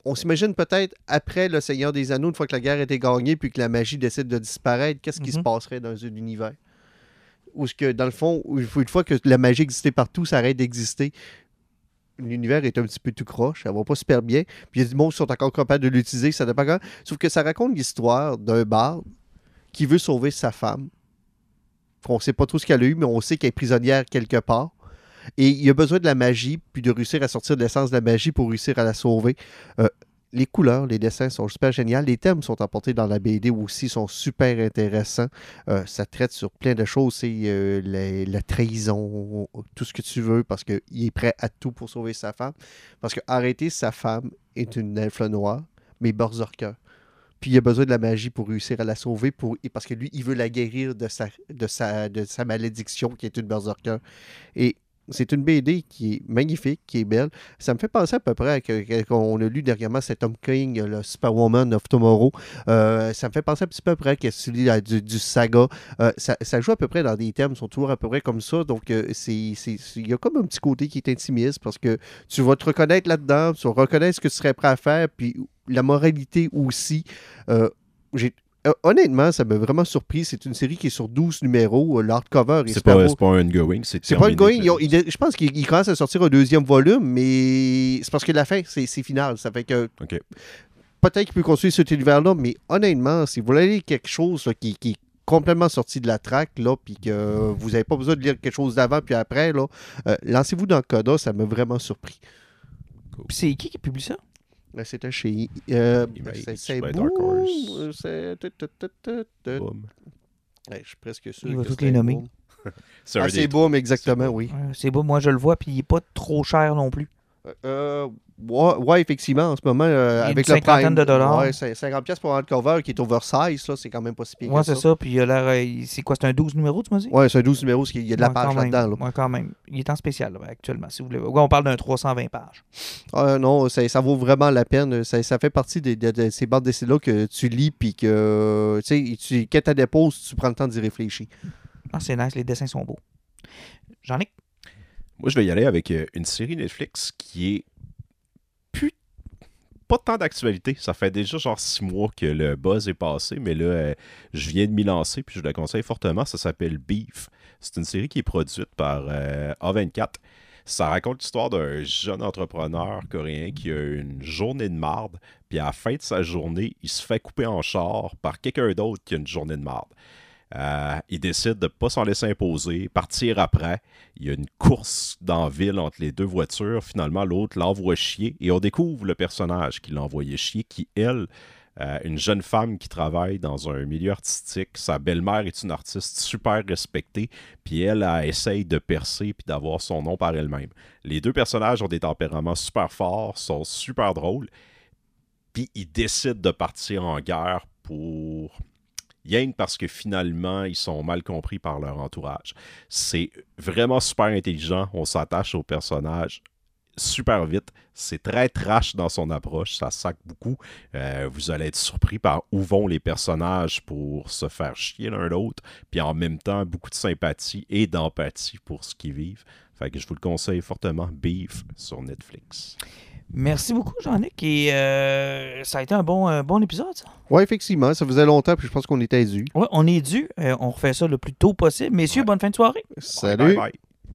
on s'imagine peut-être après Le Seigneur des Anneaux, une fois que la guerre été gagnée puis que la magie décide de disparaître, qu'est-ce qui Mhm. se passerait dans un univers? Ou ce que, dans le fond, une fois que la magie existait partout, ça arrête d'exister. L'univers est un petit peu tout croche, ça va pas super bien. Puis il y a des mots qui sont encore capables de l'utiliser, ça dépend quand. Sauf que ça raconte l'histoire d'un barde qui veut sauver sa femme. On sait pas trop ce qu'elle a eu, mais on sait qu'elle est prisonnière quelque part. Et il a besoin de la magie, puis de réussir à sortir de l'essence de la magie pour réussir à la sauver. Euh, les couleurs, les dessins sont super géniaux. Les thèmes sont apportés dans la BD aussi, sont super intéressants. Euh, ça traite sur plein de choses. C'est euh, la, trahison, tout ce que tu veux, parce qu'il est prêt à tout pour sauver sa femme. Parce que arrêter sa femme est une elfe noire, mais berserker. Puis il a besoin de la magie pour réussir à la sauver, pour, parce que lui, il veut la guérir de sa, de sa, de sa malédiction qui est une berserker. Et c'est une BD qui est magnifique, qui est belle. Ça me fait penser à peu près à que- qu'on a lu dernièrement, c'est Tom King, le Superwoman of Tomorrow. Euh, ça me fait penser un petit peu à peu près à celui là, du, du saga. Euh, ça, joue à peu près dans des thèmes, sont toujours à peu près comme ça. Donc, euh, c'est- il y a comme un petit côté qui est intimiste parce que tu vas te reconnaître là-dedans, tu vas reconnaître ce que tu serais prêt à faire, puis la moralité aussi. Honnêtement, ça m'a vraiment surpris. C'est une série qui est sur 12 numéros. Euh, L'hardcover est C'est super pas, beau. c'est pas un ongoing, c'est C'est pas une going. terminé. Ils ont- ils- je pense qu'il il commence à sortir un deuxième volume, mais c'est parce que la fin, c'est final. Ça fait que Ok. peut-être qu'il peut construire cet univers-là, mais honnêtement, si vous voulez lire quelque chose là, qui, qui est complètement sorti de la traque, là, puis que vous n'avez pas besoin de lire quelque chose d'avant puis après, là, euh, lancez-vous dans Coda, ça m'a vraiment surpris. C'est qui qui publie ça? Là, C'était chez. euh, c'est- Boom, Horse. c'est-. Boom. Ouais, Je suis presque sûr. Il va c'était les nommer. Boom. C'est un Ah, c'est Boom, exactement, Boom. oui. Ouais, c'est beau, moi je le vois, puis il est pas trop cher non plus. Euh, ouais, ouais, effectivement, en ce moment, euh, avec le Prime. de dollars. Ouais, c'est 50$ pièces pour un cover qui est oversize, là, c'est quand même pas si pire Ouais, c'est ça. Puis il a l'air. euh, C'est quoi C'est un 12 numéros, tu m'as dit? Ouais, c'est un 12 numéros, il y a de la Ouais, page là-dedans. Là. Ouais, quand même. Il est en spécial là, actuellement, si vous voulez. Ouais, on parle d'un 320 pages. Ah, non, ça, ça vaut vraiment la peine. Ça, ça fait partie des- de, de ces bandes dessinées-là que tu lis, puis que, tu sais, quand tu déposes, tu prends le temps d'y réfléchir. Ah, c'est nice, les dessins sont beaux. J'en ai. Moi, je vais y aller avec euh, une série Netflix qui est plus pas tant d'actualité. Ça fait déjà genre six mois que le buzz est passé, mais là, euh, je viens de m'y lancer, puis je le conseille fortement. Ça s'appelle Beef. C'est une série qui est produite par euh, A24. Ça raconte l'histoire d'un jeune entrepreneur coréen qui a une journée de marde, puis à la fin de sa journée, il se fait couper en char par quelqu'un d'autre qui a une journée de marde. Euh, il décide de ne pas s'en laisser imposer, partir après. Il y a une course dans la ville entre les deux voitures. Finalement, l'autre l'envoie chier et on découvre le personnage qui l'a envoyé chier, qui, elle, euh, une jeune femme qui travaille dans un milieu artistique. Sa belle-mère est une artiste super respectée, puis elle, essaye de percer puis d'avoir son nom par elle-même. Les deux personnages ont des tempéraments super forts, sont super drôles, puis ils décident de partir en guerre pour que parce que finalement, ils sont mal compris par leur entourage. C'est vraiment super intelligent. On s'attache au personnage super vite. C'est très trash dans son approche, ça sac beaucoup. Euh, vous allez être surpris par où vont les personnages pour se faire chier l'un l'autre, puis en même temps, beaucoup de sympathie et d'empathie pour ce qu'ils vivent. Fait que je vous le conseille fortement, Beef sur Netflix. Merci beaucoup, Jean-Nic. Et euh, ça a été un bon, un bon épisode, ça. Oui, effectivement. Ça faisait longtemps, puis je pense qu'on était dû. Ouais, on est dû. Euh, on refait ça le plus tôt possible. Messieurs, Ouais. bonne fin de soirée. Salut. Bye bye.